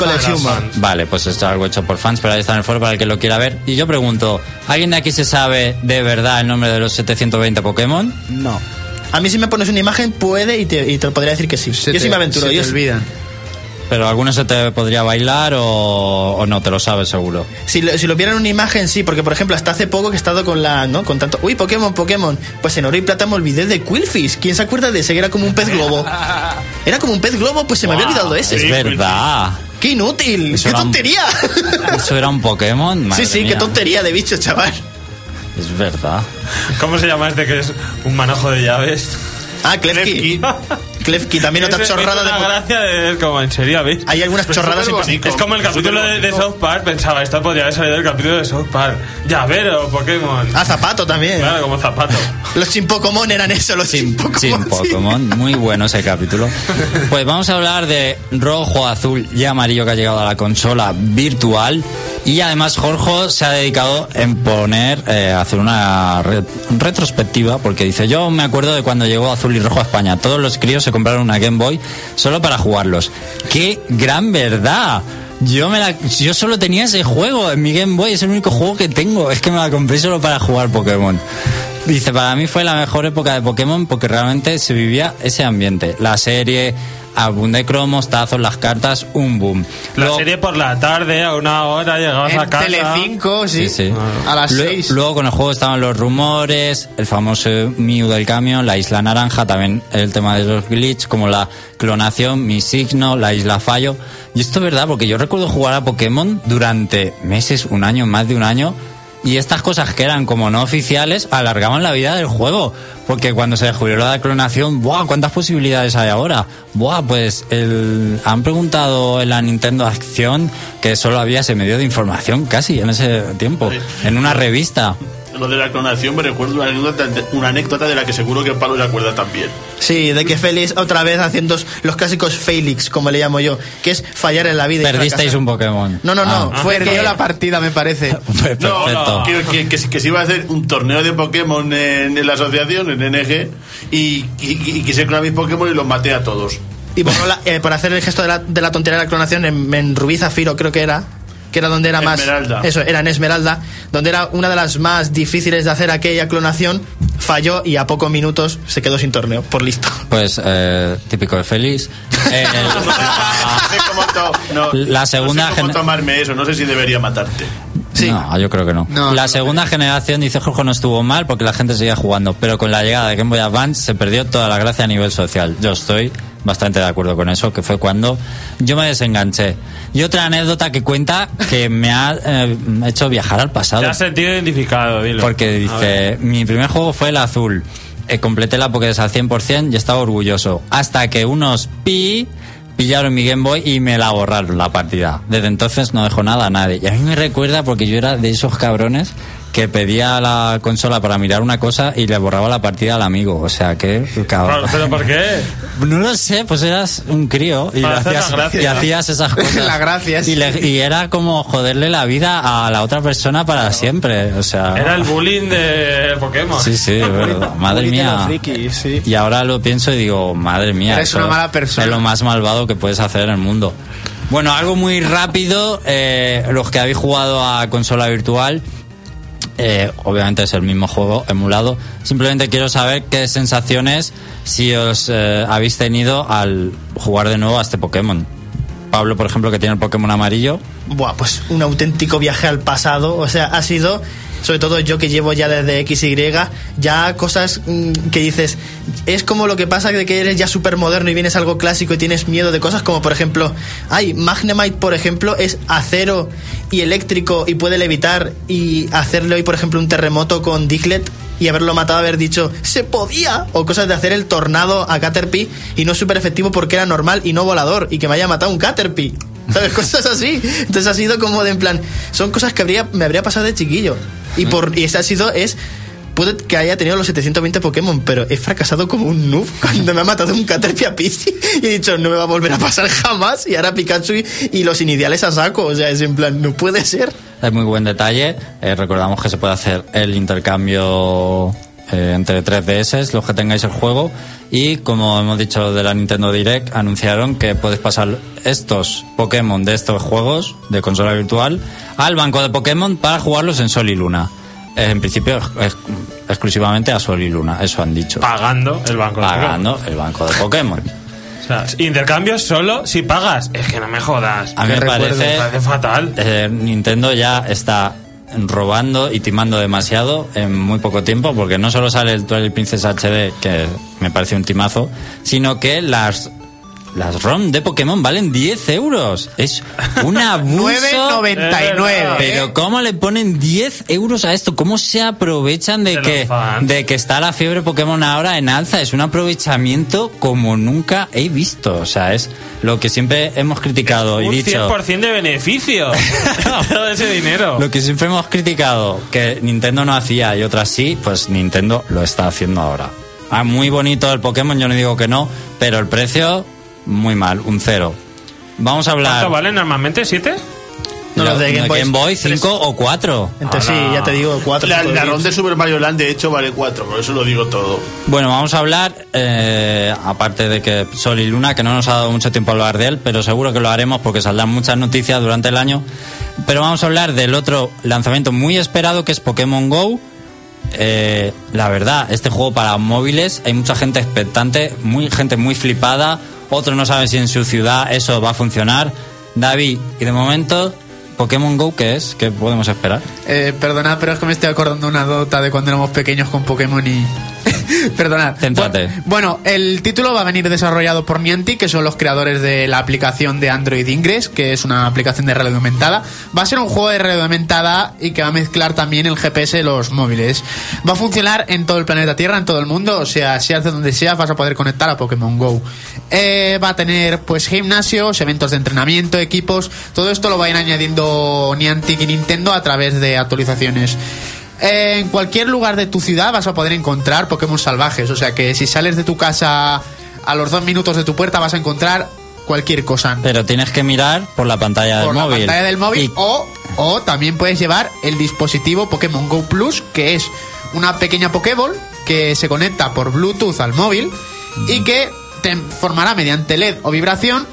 Vale, pues esto es algo hecho por fans, pero ahí está en el foro para el que lo quiera ver. Y yo pregunto, ¿alguien de aquí se sabe de verdad el nombre de los 720 Pokémon? No. A mí si me pones una imagen puede y te, y te lo podría decir que sí. Se yo te- sí me aventuro. se te yo- olvidan. Pero alguno se te podría bailar o, o no, te lo sabes seguro. Si lo, si lo vieran en una imagen, sí, porque por ejemplo, hasta hace poco que he estado con la, ¿no? Con tanto, uy, Pokémon, Pokémon. Pues en oro y plata me olvidé de Quillfish. ¿Quién se acuerda de ese? Que era como un pez globo. Era como un pez globo, pues se me había olvidado de ese. Es verdad. ¡Qué inútil! Eso ¡Qué un- tontería! ¿Eso era un Pokémon? Madre sí, sí, mía. qué tontería de bicho, chaval. Es verdad. ¿Cómo se llama este que es un manojo de llaves? Ah, Klefki. Klefki, también otra chorrada es de. gracia de, es como en serio, ¿veis? Hay algunas chorradas súper en bonito. Es como el capítulo de, de South Park, pensaba, esto podría haber salido del capítulo de South Park. Llavero, Pokémon. Ah, zapato también. Claro, como zapato. Los Chimpocomon eran eso, los Sin, Chimpocomon. sin sí. Pokémon, muy bueno ese capítulo. Pues vamos a hablar de rojo, azul y amarillo que ha llegado a la consola virtual. Y además Jorge se ha dedicado en poner, eh, hacer una re- retrospectiva, porque dice, yo me acuerdo de cuando llegó azul y rojo a España. Todos los críos se compraron una Game Boy solo para jugarlos. ¡Qué gran verdad! Yo, me la, yo solo tenía ese juego en mi Game Boy, es el único juego que tengo. Es que me la compré solo para jugar Pokémon. Dice, para mí fue la mejor época de Pokémon porque realmente se vivía ese ambiente. La serie, álbum de cromos, tazos, las cartas, un boom. La Luego- serie por la tarde, a una hora, llegabas a En casa. Telecinco, sí. Sí, sí. A las Lue- 6. Luego con el juego estaban los rumores, el famoso Mew del camión, la isla naranja, también el tema de los glitch, como la clonación, mi signo, la isla fallo. Y esto es verdad, porque yo recuerdo jugar a Pokémon durante meses, un año, más de un año. Y estas cosas que eran como no oficiales alargaban la vida del juego. Porque cuando se descubrió la clonación, ¡buah! ¿Cuántas posibilidades hay ahora? ¡Buah! Pues el, han preguntado en la Nintendo Acción que solo había ese medio de información casi en ese tiempo. En una revista. Lo de la clonación me recuerdo una anécdota, una anécdota de la que seguro que Pablo se acuerda también. Sí, de que Félix otra vez haciendo los clásicos Félix, como le llamo yo, que es fallar en la vida. y Perdisteis un Pokémon. No, no, no. Ah. Fue Perdió que la partida, me parece. Pues No, perfecto. no, que, que- que- que se iba a hacer un torneo de Pokémon en, en la asociación, en NG, y, y, y quise clonar mis Pokémon y los maté a todos. Y por, la- eh, por hacer el gesto de la, de la tontería de la clonación en, en Rubí Zafiro, creo que era. Que era donde era más. Esmeralda. Eso, era en Esmeralda. Donde era una de las más difíciles de hacer aquella clonación. Falló y a pocos minutos se quedó sin torneo. Por listo. Pues eh, típico de Félix. Eh, No sé cómo to- no- La segunda no sé cómo tomarme eso, no sé si debería matarte. Sí. No, yo creo que no. No, la segunda generación, dice Jorge, no estuvo mal porque la gente seguía jugando, pero con la llegada de Game Boy Advance se perdió toda la gracia a nivel social. Yo estoy bastante de acuerdo con eso, que fue cuando yo me desenganché. Y otra anécdota que cuenta que me ha eh, hecho viajar al pasado. Te has sentido identificado, dilo. Porque dice, mi primer juego fue el azul. Eh, completé la Pokédex al 100% y estaba orgulloso. Hasta que unos pi pillaron mi Game Boy y me la borraron la partida. Desde entonces no dejó nada a nadie. Y a mí me recuerda porque yo era de esos cabrones que pedía la consola para mirar una cosa y le borraba la partida al amigo. O sea, que cabrón. ¿Pero por qué? No lo sé, pues eras un crío y, hacías, la gracia, y ¿no? hacías esas cosas. La gracia, sí. y, le- y era como joderle la vida a la otra persona para siempre. O sea, Era el bullying de Pokémon. Sí, sí, es verdad. Madre mía. sí. Y ahora lo pienso y digo, madre mía. Eres una mala persona. Es lo más malvado que puedes hacer en el mundo. Bueno, algo muy rápido. eh, los que habéis jugado a consola virtual, eh, obviamente es el mismo juego emulado. Simplemente quiero saber qué sensaciones si os eh, habéis tenido al jugar de nuevo a este Pokémon. Pablo, por ejemplo, que tiene el Pokémon amarillo. Buah, pues un auténtico viaje al pasado. O sea, ha sido, sobre todo yo que llevo ya desde XY, ya cosas mm, que dices, es como lo que pasa de que eres ya súper moderno y vienes algo clásico y tienes miedo de cosas como, por ejemplo, ay, Magnemite, por ejemplo, es acero y eléctrico y puede levitar y hacerle hoy, por ejemplo, un terremoto con Diglett y haberlo matado, haber dicho, se podía, o cosas de hacer el tornado a Caterpie y no es súper efectivo porque era normal y no volador y que me haya matado un Caterpie. ¿Sabes? Cosas así. Entonces ha sido como de en plan, son cosas que habría, me habría pasado de chiquillo. Y por y ese ha sido, es puede que haya tenido los 720 Pokémon, pero he fracasado como un noob cuando me ha matado un Caterpie Pidgey y he dicho, no me va a volver a pasar jamás. Y ahora Pikachu y, y los iniciales a saco. O sea, es en plan, no puede ser. Es muy buen detalle. Eh, recordamos que se puede hacer el intercambio eh, entre 3DS, los que tengáis el juego. Y como hemos dicho de la Nintendo Direct, anunciaron que puedes pasar estos Pokémon de estos juegos de consola virtual al banco de Pokémon para jugarlos en Sol y Luna. Eh, en principio, ex- exclusivamente a Sol y Luna, eso han dicho. Pagando el banco de Pagando el banco de Pokémon. O sea, intercambios solo si pagas. Es que no me jodas. A mí me parece, Me parece fatal. eh, Nintendo ya está robando y timando demasiado en muy poco tiempo, porque no solo sale el Twilight Princess HD, que me parece un timazo, sino que las las ROM de Pokémon valen 10 euros. Es un abuso. 9,99. Pero ¿cómo le ponen 10 euros a esto? ¿Cómo se aprovechan de De que, de que está la fiebre Pokémon ahora en alza? Es un aprovechamiento como nunca he visto. O sea, es lo que siempre hemos criticado y Un dicho. 100% de beneficio. Todo ese dinero. Lo que siempre hemos criticado que Nintendo no hacía y otras sí, pues Nintendo lo está haciendo ahora. Ah, muy bonito el Pokémon, yo no digo que no, pero el precio, muy mal, un cero. Vamos a hablar ¿Cuánto vale normalmente? ¿siete? No, los de Game Boy, Boy tres. 5 o 4. Entonces sí, ya te digo, 4 La, la ROM de Super Mario Land, de hecho, vale 4, por eso lo digo todo. Bueno, vamos a hablar, eh, aparte de que Sol y Luna, que no nos ha dado mucho tiempo a hablar de él, pero seguro que lo haremos porque saldrán muchas noticias durante el año. Pero vamos a hablar del otro lanzamiento muy esperado que es Pokémon Go. Eh, la verdad, este juego para móviles hay mucha gente expectante, muy, gente muy flipada. Otros no saben si en su ciudad eso va a funcionar. David, y de momento, Pokémon Go, ¿qué es? ¿Qué podemos esperar? Eh, perdonad, pero es que me estoy acordando una dota de cuando éramos pequeños con Pokémon y... perdonad. Céntrate. Bu- Bueno, el título va a venir desarrollado por Niantic, que son los creadores de la aplicación de Android Ingress, que es una aplicación de realidad aumentada. Va a ser un juego de realidad aumentada y que va a mezclar también el GPS de los móviles. Va a funcionar en todo el planeta Tierra, en todo el mundo, o sea, si haces donde sea vas a poder conectar a Pokémon Go. Eh, va a tener pues gimnasios, eventos de entrenamiento, equipos, todo esto lo va a Niantic y Nintendo a través de actualizaciones. En cualquier lugar de tu ciudad vas a poder encontrar Pokémon salvajes, o sea que si sales de tu casa a los dos minutos de tu puerta vas a encontrar cualquier cosa Pero tienes que mirar por la pantalla por del la móvil. pantalla del móvil Y- o, o también puedes llevar el dispositivo Pokémon Go Plus, que es una pequeña Pokéball que se conecta por Bluetooth al móvil y que te formará mediante LED o vibración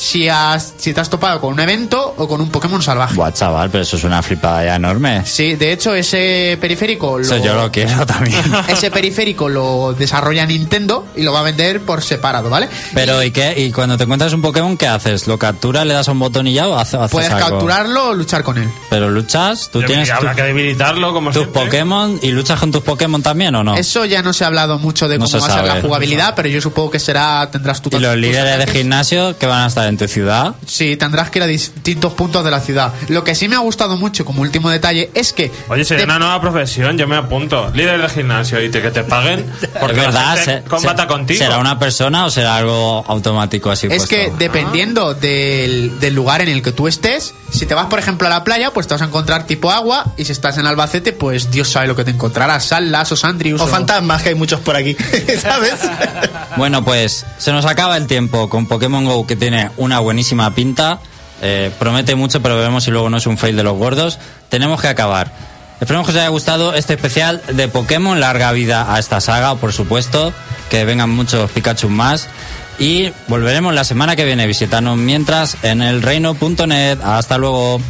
si, has, si te has topado con un evento o con un Pokémon salvaje. Buah, chaval, pero eso es una flipada ya enorme. Sí, de hecho ese periférico lo, Eso yo lo quiero también. ese periférico lo desarrolla Nintendo y lo va a vender por separado, ¿vale? Pero ¿y qué? ¿Y cuando te encuentras un Pokémon qué haces? ¿Lo capturas, le das a un botón y ya o hace- haces Puedes algo? capturarlo o luchar con él. Pero luchas, tú Yo tienes habrá tu- que debilitarlo como tus siempre. Pokémon y luchas con tus Pokémon también o no? Eso ya no se ha hablado mucho de No cómo va a ser la jugabilidad, pero yo supongo que será tendrás tu y los líderes de gimnasio que van a estar ciudad. Sí, tendrás que ir a distintos puntos de la ciudad. Lo que sí me ha gustado mucho como último detalle es que Oye, sería te- una nueva profesión, yo me apunto. Líder de gimnasio y te, que te paguen porque es verdad, la gente se- combata se- contigo. ¿será una persona o será algo automático así es puesto? que dependiendo del, del lugar en el que tú estés, si te vas por ejemplo a la playa, pues te vas a encontrar tipo agua y si estás en Albacete, pues Dios sabe lo que te encontrarás, sal, lasos, Andrius O fantasmas, que hay muchos por aquí, ¿sabes? Bueno, pues se nos acaba el tiempo con Pokémon Go que tiene una buenísima pinta. Eh, promete mucho, pero veremos si luego no es un fail de los gordos. Tenemos que acabar. Esperemos que os haya gustado este especial de Pokémon. Larga vida a esta saga, por supuesto. Que vengan muchos Pikachu más. Y volveremos la semana que viene. Visitarnos mientras en el reino.net. Hasta luego.